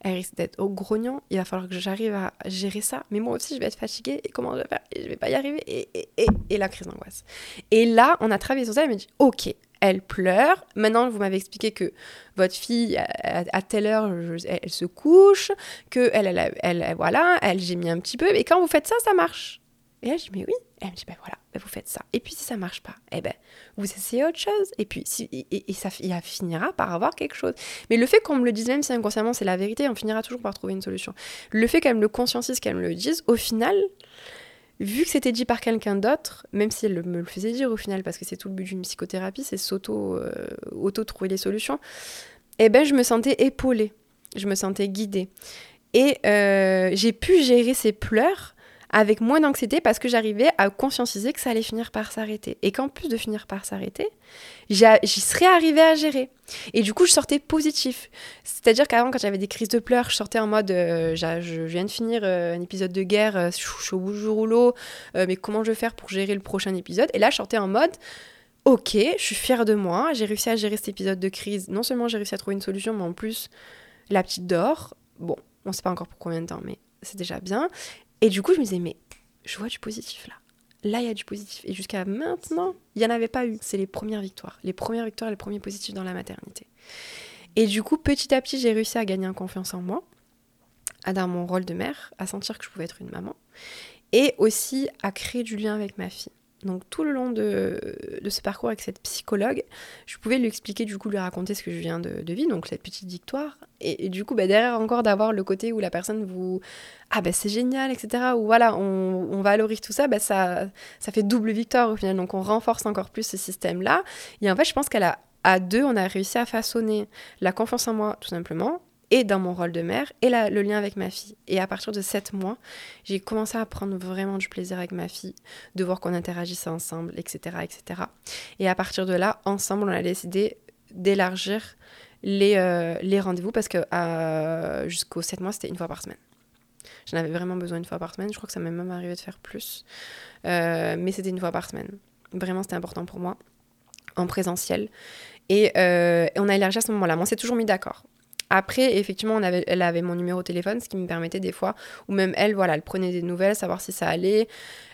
elle risque d'être au grognon, il va falloir que j'arrive à gérer ça, mais moi aussi, je vais être fatiguée, et comment je vais faire? Je vais pas y arriver, et, et, et, la crise d'angoisse. Et là, on a travaillé sur ça, elle me dit, ok, elle pleure. Maintenant, vous m'avez expliqué que votre fille, à, telle heure, elle, se couche, que elle, elle, elle, voilà, elle gémit un petit peu. Et quand vous faites ça, ça marche. Et là, je dis, mais oui. elle me dit, ben voilà, ben vous faites ça. Et puis, si ça marche pas, eh ben, vous essayez autre chose. Et puis, si, et, ça finira par avoir quelque chose. Mais le fait qu'on me le dise, même si inconsciemment c'est la vérité, on finira toujours par trouver une solution. Le fait qu'elle me le conscientise, qu'elle me le dise, au final, vu que c'était dit par quelqu'un d'autre, même si elle me le faisait dire au final, parce que c'est tout le but d'une psychothérapie, c'est s'auto euh, auto trouver les solutions, eh ben je me sentais épaulée, je me sentais guidée. Et euh, j'ai pu gérer ces pleurs avec moins d'anxiété parce que j'arrivais à conscientiser que ça allait finir par s'arrêter. Et qu'en plus de finir par s'arrêter, j'y serais arrivée à gérer. Et du coup, je sortais positif. C'est-à-dire qu'avant, quand j'avais des crises de pleurs, je sortais en mode euh, je viens de finir euh, un épisode de guerre, euh, je suis au bout du rouleau, mais comment je vais faire pour gérer le prochain épisode? Et là, je sortais en mode ok, je suis fière de moi, j'ai réussi à gérer cet épisode de crise. Non seulement j'ai réussi à trouver une solution, mais en plus, la petite dort. Bon, on ne sait pas encore pour combien de temps, mais c'est déjà bien. Et du coup, je me disais, mais je vois du positif là. Là, il y a du positif. Et jusqu'à maintenant, il n'y en avait pas eu. C'est les premières victoires. Les premières victoires, les premiers positifs dans la maternité. Et du coup, petit à petit, j'ai réussi à gagner en confiance en moi, à dans mon rôle de mère, à sentir que je pouvais être une maman, et aussi à créer du lien avec ma fille. Donc tout le long de, ce parcours avec cette psychologue, je pouvais lui expliquer, du coup, lui raconter ce que je viens de, vivre, donc cette petite victoire. Et, du coup, bah, derrière encore d'avoir le côté où la personne vous... Ah ben c'est génial, etc. Ou voilà, on, valorise tout ça, bah, ça, ça fait double victoire au final. Donc on renforce encore plus ce système-là. Et en fait, je pense a à deux, on a réussi à façonner la confiance en moi, tout simplement, et dans mon rôle de mère et le lien avec ma fille. Et à partir de 7 mois, j'ai commencé à prendre vraiment du plaisir avec ma fille, de voir qu'on interagissait ensemble, etc., etc. Et à partir de là, ensemble, on a décidé d'élargir les, euh, les rendez-vous parce que euh, jusqu'aux 7 mois, c'était une fois par semaine. J'en avais vraiment besoin une fois par semaine. Je crois que ça m'est même arrivé de faire plus. Euh, mais c'était une fois par semaine. Vraiment, c'était important pour moi, en présentiel. Et, et on a élargi à ce moment-là. Mais on s'est toujours mis d'accord. Après, effectivement, elle avait mon numéro de téléphone, ce qui me permettait des fois, ou même elle, voilà, elle prenait des nouvelles, savoir si ça allait.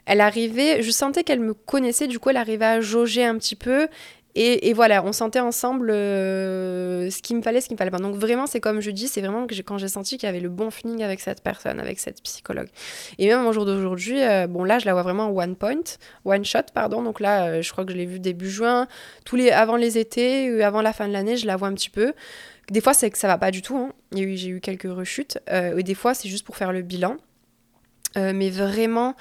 Elle arrivait, je sentais qu'elle me connaissait, du coup, elle arrivait à jauger un petit peu. Et, voilà, on sentait ensemble euh, ce qu'il me fallait, ce qu'il me fallait pas. Donc vraiment, c'est comme je dis, c'est vraiment que quand j'ai senti qu'il y avait le bon feeling avec cette personne, avec cette psychologue. Et même au jour d'aujourd'hui, euh, bon là, je la vois vraiment one point, one shot, pardon. Donc là, euh, je crois que je l'ai vue début juin, tous les avant les étés, avant la fin de l'année, je la vois un petit peu. Des fois, c'est que ça va pas du tout. Hein. J'ai eu quelques rechutes. Euh, et des fois, c'est juste pour faire le bilan. Euh, mais vraiment,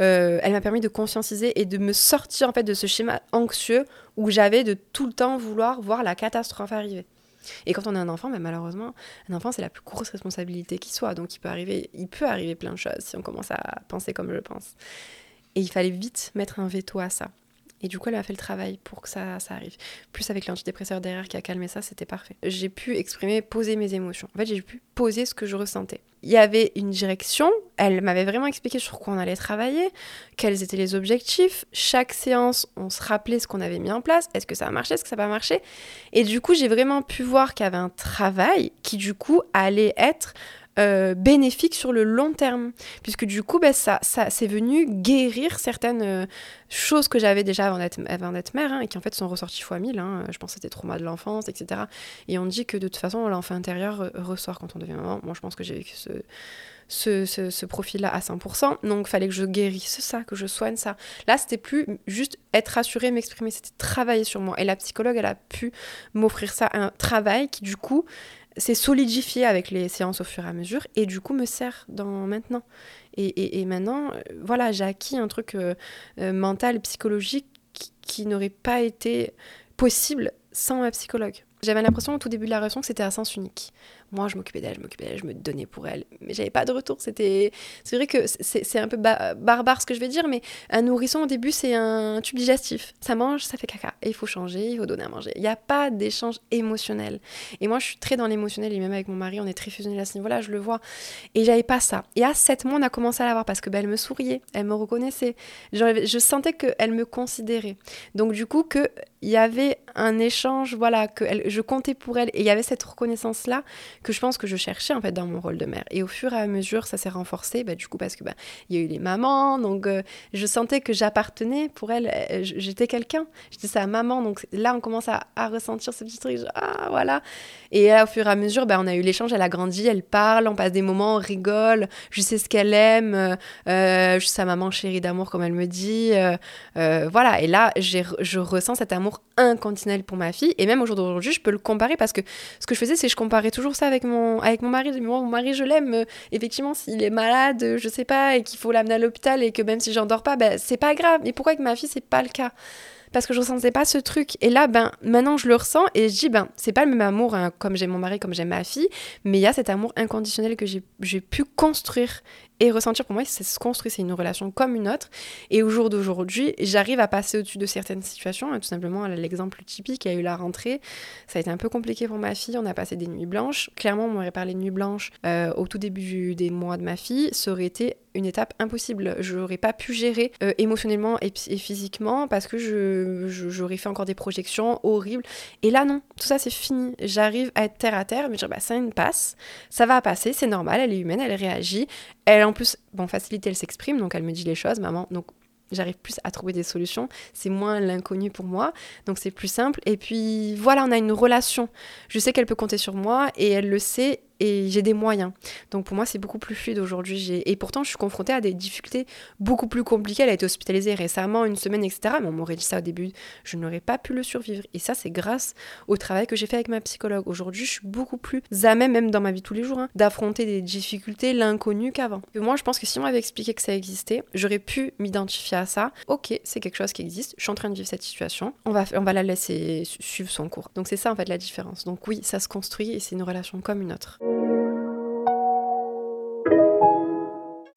euh, elle m'a permis de conscientiser et de me sortir en fait de ce schéma anxieux où j'avais de tout le temps vouloir voir la catastrophe arriver. Et quand on a un enfant, ben malheureusement, un enfant c'est la plus grosse responsabilité qui soit. Donc il peut arriver, il peut arriver plein de choses si on commence à penser comme je pense. Et il fallait vite mettre un veto à ça. Et du coup, elle a fait le travail pour que ça, ça arrive. Plus avec l'antidépresseur derrière qui a calmé ça, c'était parfait. J'ai pu exprimer, poser mes émotions. En fait, j'ai pu poser ce que je ressentais. Il y avait une direction, elle m'avait vraiment expliqué sur quoi on allait travailler, quels étaient les objectifs. Chaque séance, on se rappelait ce qu'on avait mis en place. Est-ce que ça a marché, est-ce que ça n'a pas marché? Et du coup, j'ai vraiment pu voir qu'il y avait un travail qui, du coup, allait être euh, bénéfique sur le long terme. Puisque du coup, ben, ça, ça c'est venu guérir certaines euh, choses que j'avais déjà avant d'être, mère, hein, et qui en fait sont ressorties fois mille. Hein. Je pense que c'était trauma de l'enfance, etc. Et on dit que de toute façon, l'enfant intérieur ressort quand on devient maman. Moi, je pense que j'ai vécu ce, ce, ce, ce, profil-là à 100%. Donc, il fallait que je guérisse ça, que je soigne ça. Là, c'était plus juste être rassurée, m'exprimer, c'était travailler sur moi. Et la psychologue, elle a pu m'offrir ça, un travail qui, du coup, c'est solidifié avec les séances au fur et à mesure et du coup me sert dans maintenant. Et, maintenant, euh, voilà, j'ai acquis un truc euh, euh, mental, psychologique qui n'aurait pas été possible sans ma psychologue. J'avais l'impression au tout début de la relation que c'était à sens unique. Moi, je m'occupais d'elle, je m'occupais d'elle, je me donnais pour elle. Mais j'avais pas de retour. C'était, c'est vrai que c'est un peu barbare ce que je vais dire, mais un nourrisson au début, c'est un tube digestif. Ça mange, ça fait caca. Et il faut changer, il faut donner à manger. Il n'y a pas d'échange émotionnel. Et moi, je suis très dans l'émotionnel. Et même avec mon mari, on est très fusionnel à ce niveau-là, je le vois. Et j'avais pas ça. Et à 7 mois, on a commencé à l'avoir parce que ben, elle me souriait, elle me reconnaissait. Je, je sentais qu'elle me considérait. Donc, du coup, qu'il y avait un échange, voilà, que je comptais pour elle. Et il y avait cette reconnaissance-là que je pense que je cherchais en fait dans mon rôle de mère. Et au fur et à mesure, ça s'est renforcé, bah, du coup, parce que bah, il y a eu les mamans, donc euh, je sentais que j'appartenais pour elle, euh, j'étais quelqu'un, j'étais sa maman, donc là, on commence à, ressentir ce petit truc, ah voilà. Et au fur et à mesure, bah, on a eu l'échange, elle a grandi, elle parle, on passe des moments, on rigole, je sais ce qu'elle aime, euh, je sais sa maman chérie d'amour, comme elle me dit, voilà. Et là, je ressens cet amour inconditionnel pour ma fille, et même au jour d'aujourd'hui, je peux le comparer parce que ce que je faisais, c'est que je comparais toujours ça avec mon, avec mon mari. Mon, mari, je l'aime. Euh, effectivement, s'il est malade, euh, je sais pas, et qu'il faut l'amener à l'hôpital, et que même si j'endors pas, ben, c'est pas grave. Mais pourquoi avec ma fille, c'est pas le cas? Parce que je ressentais pas ce truc. Et là, ben, maintenant, je le ressens et je dis, ben, c'est pas le même amour, hein, comme j'ai mon mari, comme j'aime ma fille, mais il y a cet amour inconditionnel que j'ai pu construire et ressentir pour moi, c'est se construit, c'est une relation comme une autre. Et au jour d'aujourd'hui, j'arrive à passer au-dessus de certaines situations. Tout simplement, l'exemple typique, il y a eu la rentrée. Ça a été un peu compliqué pour ma fille. On a passé des nuits blanches. Clairement, on m'aurait parlé de nuits blanches euh, au tout début des mois de ma fille. Ça aurait été une étape impossible. Je n'aurais pas pu gérer euh, émotionnellement et, physiquement parce que j'aurais fait encore des projections horribles. Et là, non, tout ça, c'est fini. J'arrive à être terre à terre, mais dire, bah, ça une passe, ça va passer, c'est normal, elle est humaine, elle réagit, elle, en plus, bon, facilité, elle s'exprime, donc elle me dit les choses, maman. Donc, j'arrive plus à trouver des solutions. C'est moins l'inconnu pour moi, donc c'est plus simple. Et puis, voilà, on a une relation. Je sais qu'elle peut compter sur moi et elle le sait et j'ai des moyens. Donc pour moi, c'est beaucoup plus fluide aujourd'hui. Et pourtant, je suis confrontée à des difficultés beaucoup plus compliquées. Elle a été hospitalisée récemment, une semaine, etc. Mais on m'aurait dit ça au début, je n'aurais pas pu le survivre. Et ça, c'est grâce au travail que j'ai fait avec ma psychologue. Aujourd'hui, je suis beaucoup plus à même, même dans ma vie tous les jours, hein, d'affronter des difficultés, l'inconnu qu'avant. Moi, je pense que si on m'avait expliqué que ça existait, j'aurais pu m'identifier à ça. Ok, c'est quelque chose qui existe. Je suis en train de vivre cette situation. On va, on va la laisser suivre son cours. Donc c'est ça en fait la différence. Donc oui, ça se construit et c'est une relation comme une autre. Thank you.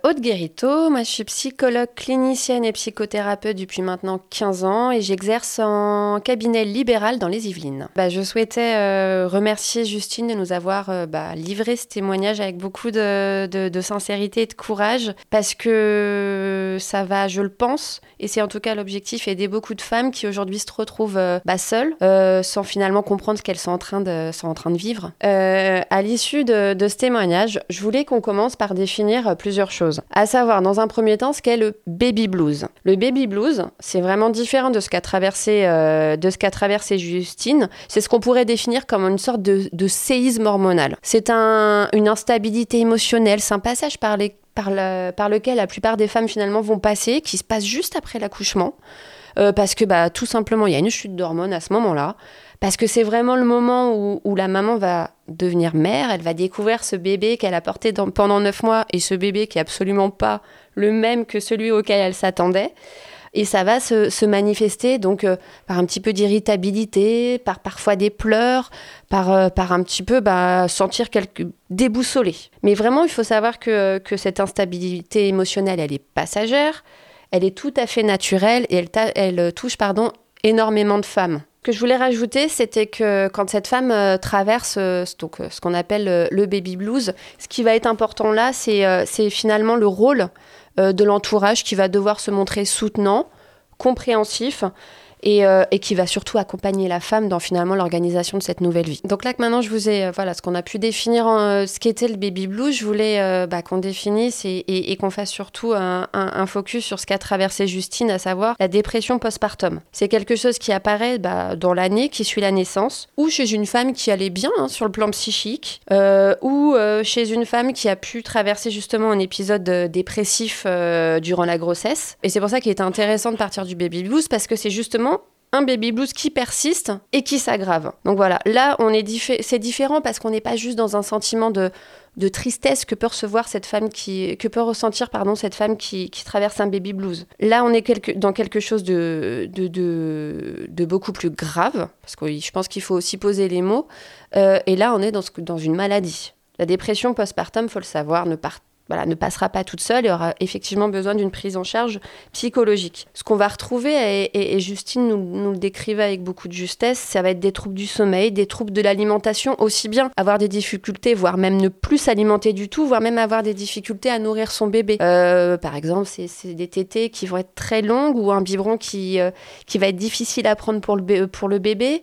Aude Guérito, moi je suis psychologue clinicienne et psychothérapeute depuis maintenant 15 ans et j'exerce en cabinet libéral dans les Yvelines. Bah, je souhaitais euh, remercier Justine de nous avoir euh, bah, livré ce témoignage avec beaucoup de, de, sincérité et de courage parce que ça va, je le pense, et c'est en tout cas l'objectif, aider beaucoup de femmes qui aujourd'hui se retrouvent euh, bah, seules sans finalement comprendre ce qu'elles sont en train de, sont en train de vivre. à l'issue de, de ce témoignage, je voulais qu'on commence par définir plusieurs choses. À savoir, dans un premier temps, ce qu'est le baby blues. Le baby blues, c'est vraiment différent de ce qu'a traversé, euh, traversé Justine. C'est ce qu'on pourrait définir comme une sorte de, séisme hormonal. C'est un, une instabilité émotionnelle, c'est un passage par, par, par lequel la plupart des femmes finalement vont passer, qui se passe juste après l'accouchement. Euh, parce que bah, tout simplement, il y a une chute d'hormones à ce moment-là parce que c'est vraiment le moment où, la maman va devenir mère, elle va découvrir ce bébé qu'elle a porté pendant neuf mois et ce bébé qui est absolument pas le même que celui auquel elle s'attendait. Et ça va se, manifester donc euh, par un petit peu d'irritabilité, par parfois des pleurs, par, euh, par un petit peu bah, sentir quelque déboussolé. Mais vraiment, il faut savoir que, que cette instabilité émotionnelle, elle est passagère, elle est tout à fait naturelle et elle, elle touche pardon, énormément de femmes. Que je voulais rajouter, c'était que quand cette femme euh, traverse euh, donc, euh, ce qu'on appelle le baby blues, ce qui va être important là, c'est finalement le rôle de l'entourage qui va devoir se montrer soutenant, compréhensif euh, et, qui va surtout accompagner la femme dans finalement l'organisation de cette nouvelle vie. Donc là que maintenant je vous ai, euh, voilà, ce qu'on a pu définir en, euh, ce qu'était le baby blues, je voulais bah, qu'on définisse et, qu'on fasse surtout un, focus sur ce qu'a traversé Justine, à savoir la dépression postpartum. C'est quelque chose qui apparaît bah, dans l'année qui suit la naissance, ou chez une femme qui allait bien hein, sur le plan psychique, ou chez une femme qui a pu traverser justement un épisode dépressif durant la grossesse. Et c'est pour ça qu'il est intéressant de partir du baby blues, parce que c'est justement un baby blues qui persiste et qui s'aggrave. Donc voilà, là on est c'est différent parce qu'on n'est pas juste dans un sentiment de, tristesse que peut recevoir cette femme qui que peut ressentir pardon cette femme qui, traverse un baby blues. Là on est dans quelque chose de, de, beaucoup plus grave parce que je pense qu'il faut aussi poser les mots. Euh, et là on est dans, dans une maladie. La dépression postpartum, faut le savoir, ne part voilà, ne passera pas toute seule et aura effectivement besoin d'une prise en charge psychologique. Ce qu'on va retrouver, et, Justine nous, le décrivait avec beaucoup de justesse, ça va être des troubles du sommeil, des troubles de l'alimentation, aussi bien avoir des difficultés, voire même ne plus s'alimenter du tout, voire même avoir des difficultés à nourrir son bébé. Euh, par exemple, c'est des tétées qui vont être très longues ou un biberon qui, euh, qui va être difficile à prendre pour le, pour le bébé.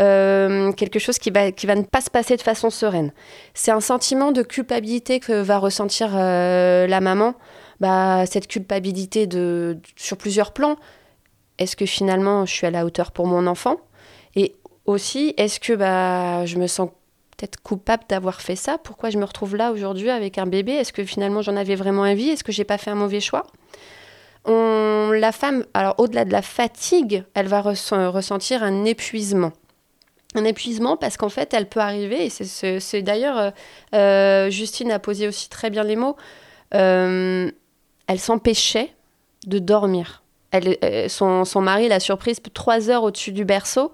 Euh, quelque chose qui va, qui va ne pas se passer de façon sereine. C'est un sentiment de culpabilité que va ressentir euh, la maman. Bah, cette culpabilité de, sur plusieurs plans. Est-ce que finalement je suis à la hauteur pour mon enfant? Et aussi, est-ce que bah, je me sens peut-être coupable d'avoir fait ça? Pourquoi je me retrouve là aujourd'hui avec un bébé? Est-ce que finalement j'en avais vraiment envie? Est-ce que j'ai pas fait un mauvais choix? La femme, alors au-delà de la fatigue, elle va ressentir un épuisement un épuisement parce qu'en fait, elle peut arriver, et c'est d'ailleurs, euh, euh, Justine a posé aussi très bien les mots, euh, elle s'empêchait de dormir. Son, son, mari l'a surprise trois heures au-dessus du berceau,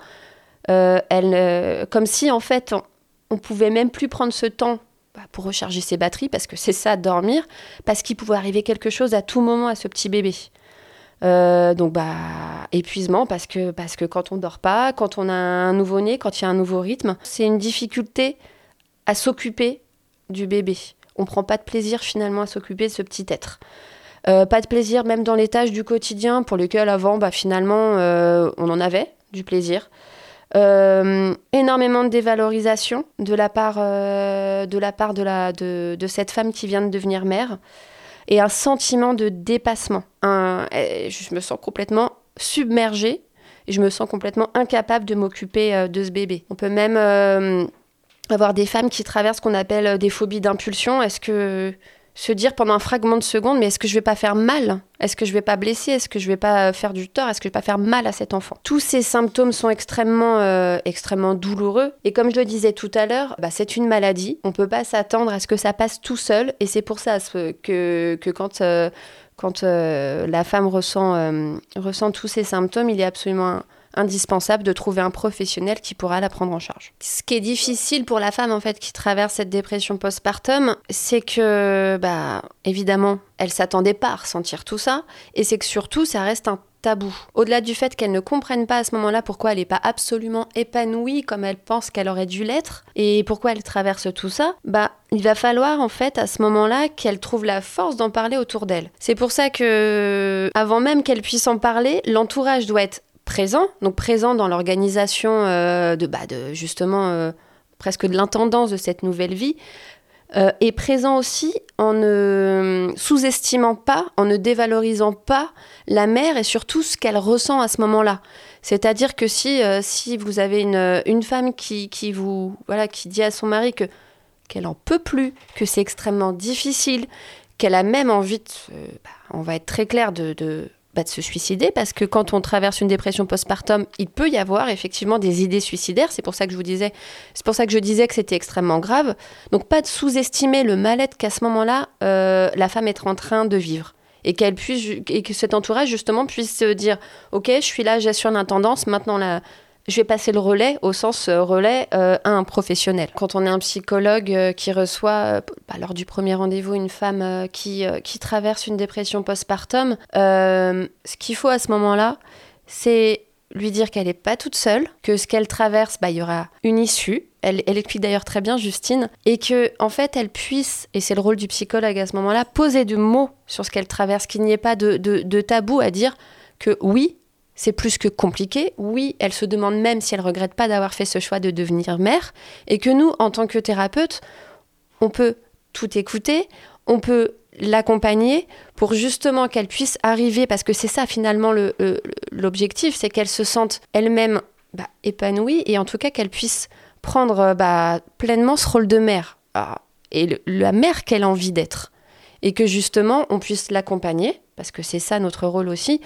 elle, comme si en fait, on, on, pouvait même plus prendre ce temps bah, pour recharger ses batteries, parce que c'est ça, dormir, parce qu'il pouvait arriver quelque chose à tout moment à ce petit bébé. Euh, donc bah épuisement parce que parce que quand on dort pas, quand on a un nouveau-né, quand il y a un nouveau rythme, c'est une difficulté à s'occuper du bébé. On prend pas de plaisir finalement à s'occuper de ce petit être. Euh, pas de plaisir même dans les tâches du quotidien pour lesquelles avant bah, finalement euh, on en avait du plaisir. énormément de dévalorisation de la part, de, la part de, la, de, cette femme qui vient de devenir mère et un sentiment de dépassement. je me sens complètement submergée et je me sens complètement incapable de m'occuper euh, de ce bébé. On peut même euh, avoir des femmes qui traversent ce qu'on appelle euh, des phobies d'impulsion. Est-ce que se dire pendant un fragment de seconde, mais est-ce que je vais pas faire mal? Est-ce que je vais pas blesser? Est-ce que je vais pas faire du tort? Est-ce que je vais pas faire mal à cet enfant? Tous ces symptômes sont extrêmement, euh, extrêmement douloureux. Et comme je le disais tout à l'heure, bah, c'est une maladie. On peut pas s'attendre à ce que ça passe tout seul. Et c'est pour ça que, que quand, euh, quand euh, la femme ressent, ressent tous ces symptômes, il est absolument indispensable de trouver un professionnel qui pourra la prendre en charge. Ce qui est difficile pour la femme en fait qui traverse cette dépression postpartum, c'est que bah évidemment, elle s'attendait pas à ressentir tout ça et c'est que surtout ça reste un tabou. Au-delà du fait qu'elle ne comprenne pas à ce moment-là pourquoi elle n'est pas absolument épanouie comme elle pense qu'elle aurait dû l'être et pourquoi elle traverse tout ça, bah il va falloir en fait à ce moment-là qu'elle trouve la force d'en parler autour d'elle. C'est pour ça que avant même qu'elle puisse en parler, l'entourage doit être présent, donc présent dans l'organisation euh, de, bah, de justement euh, presque de l'intendance de cette nouvelle vie, euh, et présent aussi en ne sous-estimant pas, en ne dévalorisant pas la mère et surtout ce qu'elle ressent à ce moment-là. C'est-à-dire que si, si vous avez une, une femme qui, qui, vous voilà qui dit à son mari que qu'elle en peut plus, que c'est extrêmement difficile, qu'elle a même envie, de, bah, on va être très clair, de se suicider parce que quand on traverse une dépression postpartum, il peut y avoir effectivement des idées suicidaires. C'est pour ça que je vous disais, c'est pour ça que je disais que c'était extrêmement grave. Donc pas de sous-estimer le mal-être qu'à ce moment-là euh, la femme est en train de vivre et qu'elle puisse et que cet entourage justement puisse se dire ok je suis là j'assure l'intendance maintenant la je vais passer le relais au sens euh, relais euh, à un professionnel. Quand on est un psychologue euh, qui reçoit bah, lors du premier rendez-vous une femme qui, qui traverse une dépression postpartum, ce qu'il faut à ce moment-là, c'est lui dire qu'elle n'est pas toute seule, que ce qu'elle traverse, bah, il y aura une issue. Elle, elle explique d'ailleurs très bien, Justine, et que en fait, elle puisse, et c'est le rôle du psychologue à ce moment-là, poser de mots sur ce qu'elle traverse, qu'il n'y ait pas de, de tabou à dire que oui, c'est plus que compliqué. Oui, elle se demande même si elle regrette pas d'avoir fait ce choix de devenir mère, et que nous, en tant que thérapeute, on peut tout écouter, on peut l'accompagner pour justement qu'elle puisse arriver, parce que c'est ça finalement l'objectif, c'est qu'elle se sente elle-même bah, épanouie et en tout cas qu'elle puisse prendre bah, pleinement ce rôle de mère ah, et la mère qu'elle a envie d'être. Et que justement on puisse l'accompagner, parce que c'est ça notre rôle aussi,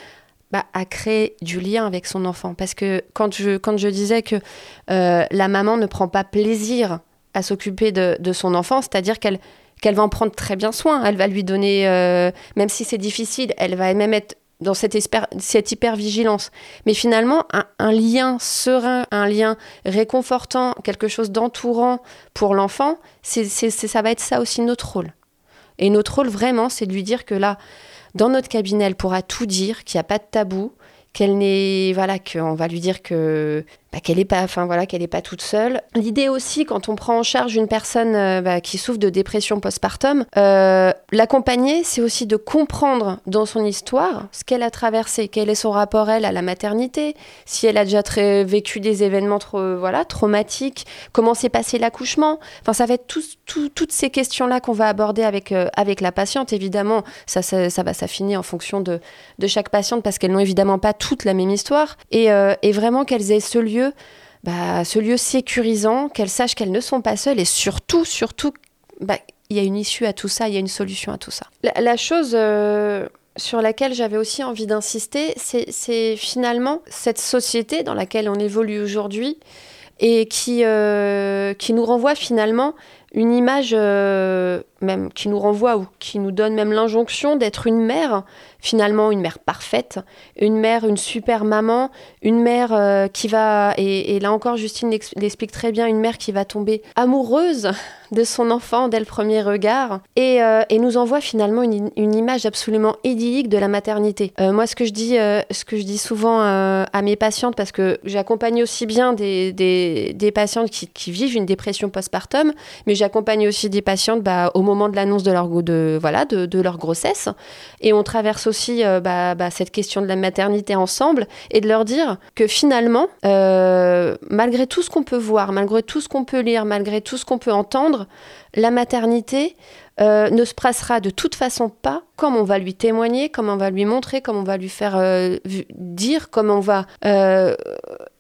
bah, à créer du lien avec son enfant. Parce que quand je, quand je disais que euh, la maman ne prend pas plaisir à s'occuper de, de, son enfant, c'est-à-dire qu'elle va en prendre très bien soin, elle va lui donner, euh, même si c'est difficile, elle va même être dans cette, cette hyper-vigilance. Mais finalement, un, un, lien serein, un lien réconfortant, quelque chose d'entourant pour l'enfant, ça va être ça aussi notre rôle. Et notre rôle vraiment, c'est de lui dire que là, dans notre cabinet, elle pourra tout dire, qu'il n'y a pas de tabou, qu'elle n'est voilà qu'on va lui dire que bah, qu'elle est pas enfin voilà qu'elle est pas toute seule. L'idée aussi quand on prend en charge une personne euh, bah, qui souffre de dépression postpartum euh, l'accompagner c'est aussi de comprendre dans son histoire ce qu'elle a traversé quel est son rapport elle à la maternité si elle a déjà vécu des événements trop, voilà traumatiques comment s'est passé l'accouchement. Enfin ça va être toutes ces questions là qu'on va aborder avec euh, avec la patiente. Évidemment ça, ça, ça va s'affiner en fonction de, de chaque patiente parce qu'elles n'ont évidemment pas toute la même histoire. Et, et vraiment qu'elles aient ce lieu bah, ce lieu sécurisant, qu'elles sachent qu'elles ne sont pas seules et surtout, surtout, bah, il y a une issue à tout ça, il y a une solution à tout ça. La, chose euh, sur laquelle j'avais aussi envie d'insister, c'est finalement cette société dans laquelle on évolue aujourd'hui et qui, euh, nous renvoie finalement une image euh, même qui nous renvoie ou qui nous donne même l'injonction d'être une mère, finalement une mère parfaite, une mère, une super maman, une mère euh, qui va, et, là encore Justine l'explique très bien, une mère qui va tomber amoureuse de son enfant dès le premier regard et, euh, et nous envoie finalement une, une, image absolument idyllique de la maternité. moi ce que je dis, ce que je dis souvent à mes patientes, parce que j'accompagne aussi bien des, des, des patientes qui, vivent une dépression postpartum, mais j'accompagne aussi des patientes bah, au moment de l'annonce de leur, de, voilà, de, leur grossesse. Et on traverse aussi euh, bah, bah, cette question de la maternité ensemble et de leur dire que finalement, euh, malgré tout ce qu'on peut voir, malgré tout ce qu'on peut lire, malgré tout ce qu'on peut entendre, la maternité euh, ne se passera de toute façon pas comme on va lui témoigner, comme on va lui montrer, comme on va lui faire dire, comme on va...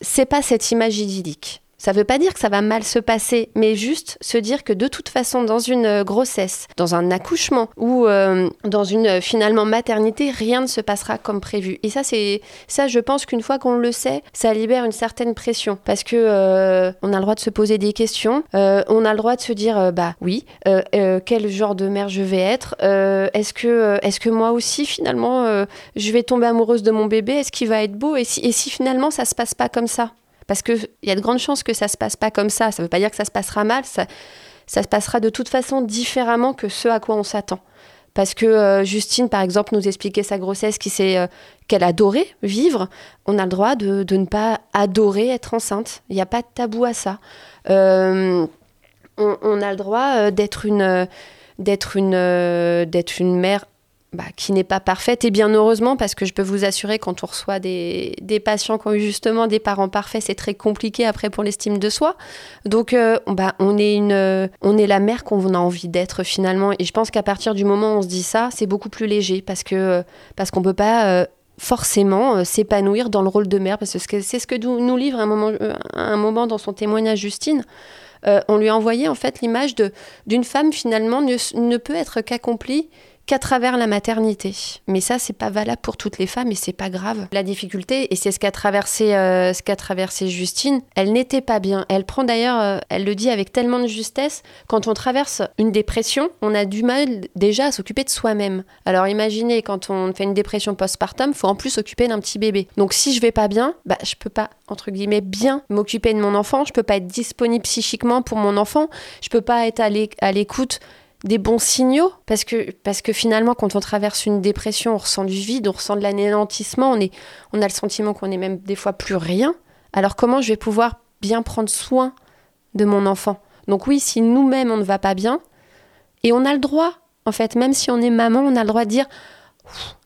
c'est pas cette image idyllique. Ça ne veut pas dire que ça va mal se passer, mais juste se dire que de toute façon, dans une euh, grossesse, dans un accouchement ou euh, dans une euh, finalement maternité, rien ne se passera comme prévu. Et ça, c'est ça, je pense qu'une fois qu'on le sait, ça libère une certaine pression parce que on a le droit de se poser des questions, on a le droit de se dire bah oui, quel genre de mère je vais être, est-ce que est-ce que moi aussi finalement je vais tomber amoureuse de mon bébé, est-ce qu'il va être beau et si, et si finalement ça se passe pas comme ça? Parce qu'il y a de grandes chances que ça se passe pas comme ça. Ça ne veut pas dire que ça se passera mal. Ça, ça se passera de toute façon différemment que ce à quoi on s'attend. Parce que euh, Justine, par exemple, nous expliquait sa grossesse euh, qu'elle adorait vivre. On a le droit de, ne pas adorer être enceinte. Il n'y a pas de tabou à ça. Euh, on, a le droit d'être une, une, d'être une mère bah, qui n'est pas parfaite, et bien heureusement, parce que je peux vous assurer, quand on reçoit des, des patients qui ont eu justement des parents parfaits, c'est très compliqué après pour l'estime de soi. Donc, euh, bah, on, est une, on est la mère qu'on a envie d'être finalement. Et je pense qu'à partir du moment où on se dit ça, c'est beaucoup plus léger, parce que parce qu'on peut pas... Euh, forcément euh, s'épanouir dans le rôle de mère, parce que c'est ce que nous livre un moment, un moment dans son témoignage Justine. on lui a envoyé en fait l'image d'une femme finalement ne, ne peut être qu'accomplie qu'à travers la maternité. Mais ça, c'est pas valable pour toutes les femmes et c'est pas grave. La difficulté, et c'est ce qu'a traversé, euh, ce qu'a traversé Justine, elle n'était pas bien. Elle prend d'ailleurs, euh, elle le dit avec tellement de justesse, quand on traverse une dépression, on a du mal déjà à s'occuper de soi-même. Alors imaginez, quand on fait une dépression postpartum, faut en plus s'occuper d'un petit bébé. Donc si je vais pas bien, bah je peux pas entre guillemets bien m'occuper de mon enfant, je peux pas être disponible psychiquement pour mon enfant, je peux pas être à l'écoute des bons signaux parce que, parce que finalement quand on traverse une dépression on ressent du vide, on ressent de l'anéantissement, on, est, on a le sentiment qu'on est même des fois plus rien. Alors comment je vais pouvoir bien prendre soin de mon enfant? Donc oui, si nous-mêmes on ne va pas bien, et on a le droit, en fait, même si on est maman, on a le droit de dire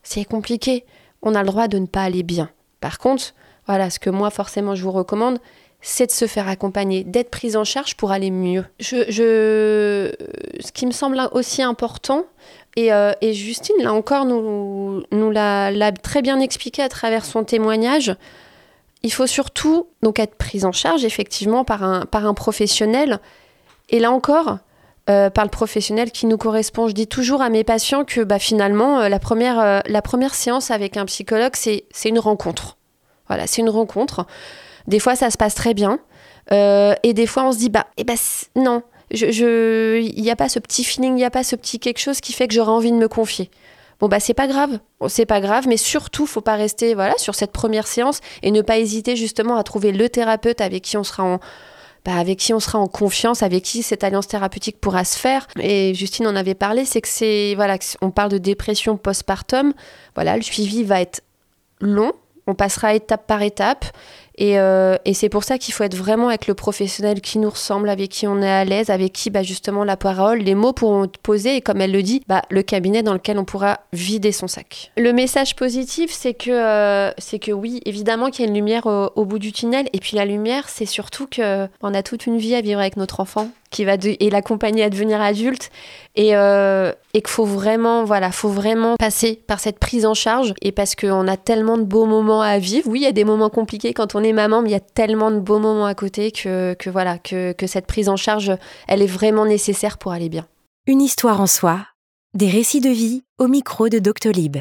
c'est compliqué, on a le droit de ne pas aller bien. Par contre, voilà, ce que moi forcément je vous recommande, c'est de se faire accompagner, d'être prise en charge pour aller mieux. Je, ce qui me semble aussi important, et, euh, Justine, là encore, nous, nous l'a très bien expliqué à travers son témoignage, il faut surtout donc être prise en charge effectivement par un, par un professionnel. Et là encore, euh, par le professionnel qui nous correspond. Je dis toujours à mes patients que bah, finalement, euh, la, première, la première séance avec un psychologue, c'est une rencontre. Voilà, c'est une rencontre. Des fois, ça se passe très bien. Euh, et des fois, on se dit, bah, eh ben, non, il je, n'y a pas ce petit feeling, il n'y a pas ce petit quelque chose qui fait que j'aurais envie de me confier. Bon, bah, c'est pas grave. C'est pas grave, mais surtout, faut pas rester, voilà, sur cette première séance et ne pas hésiter justement à trouver le thérapeute avec qui on sera en, bah, avec qui on sera en confiance, avec qui cette alliance thérapeutique pourra se faire. Et Justine en avait parlé, c'est que c'est voilà, on parle de dépression postpartum. Voilà, le suivi va être long. On passera étape par étape. Euh, et, c'est pour ça qu'il faut être vraiment avec le professionnel qui nous ressemble, avec qui on est à l'aise, avec qui bah, justement la parole, les mots pourront être posés et comme elle le dit, bah, le cabinet dans lequel on pourra vider son sac. Le message positif, c'est que, euh, c'est que oui, évidemment qu'il y a une lumière au, bout du tunnel. Et puis la lumière, c'est surtout qu'on a toute une vie à vivre avec notre enfant qui va et l'accompagner à devenir adulte et, euh, et qu'il faut vraiment voilà faut vraiment passer par cette prise en charge et parce qu'on a tellement de beaux moments à vivre oui il y a des moments compliqués quand on est maman, mais il y a tellement de beaux moments à côté que, que voilà, que, que cette prise en charge, elle est vraiment nécessaire pour aller bien. Une histoire en soi, des récits de vie au micro de Doctolib.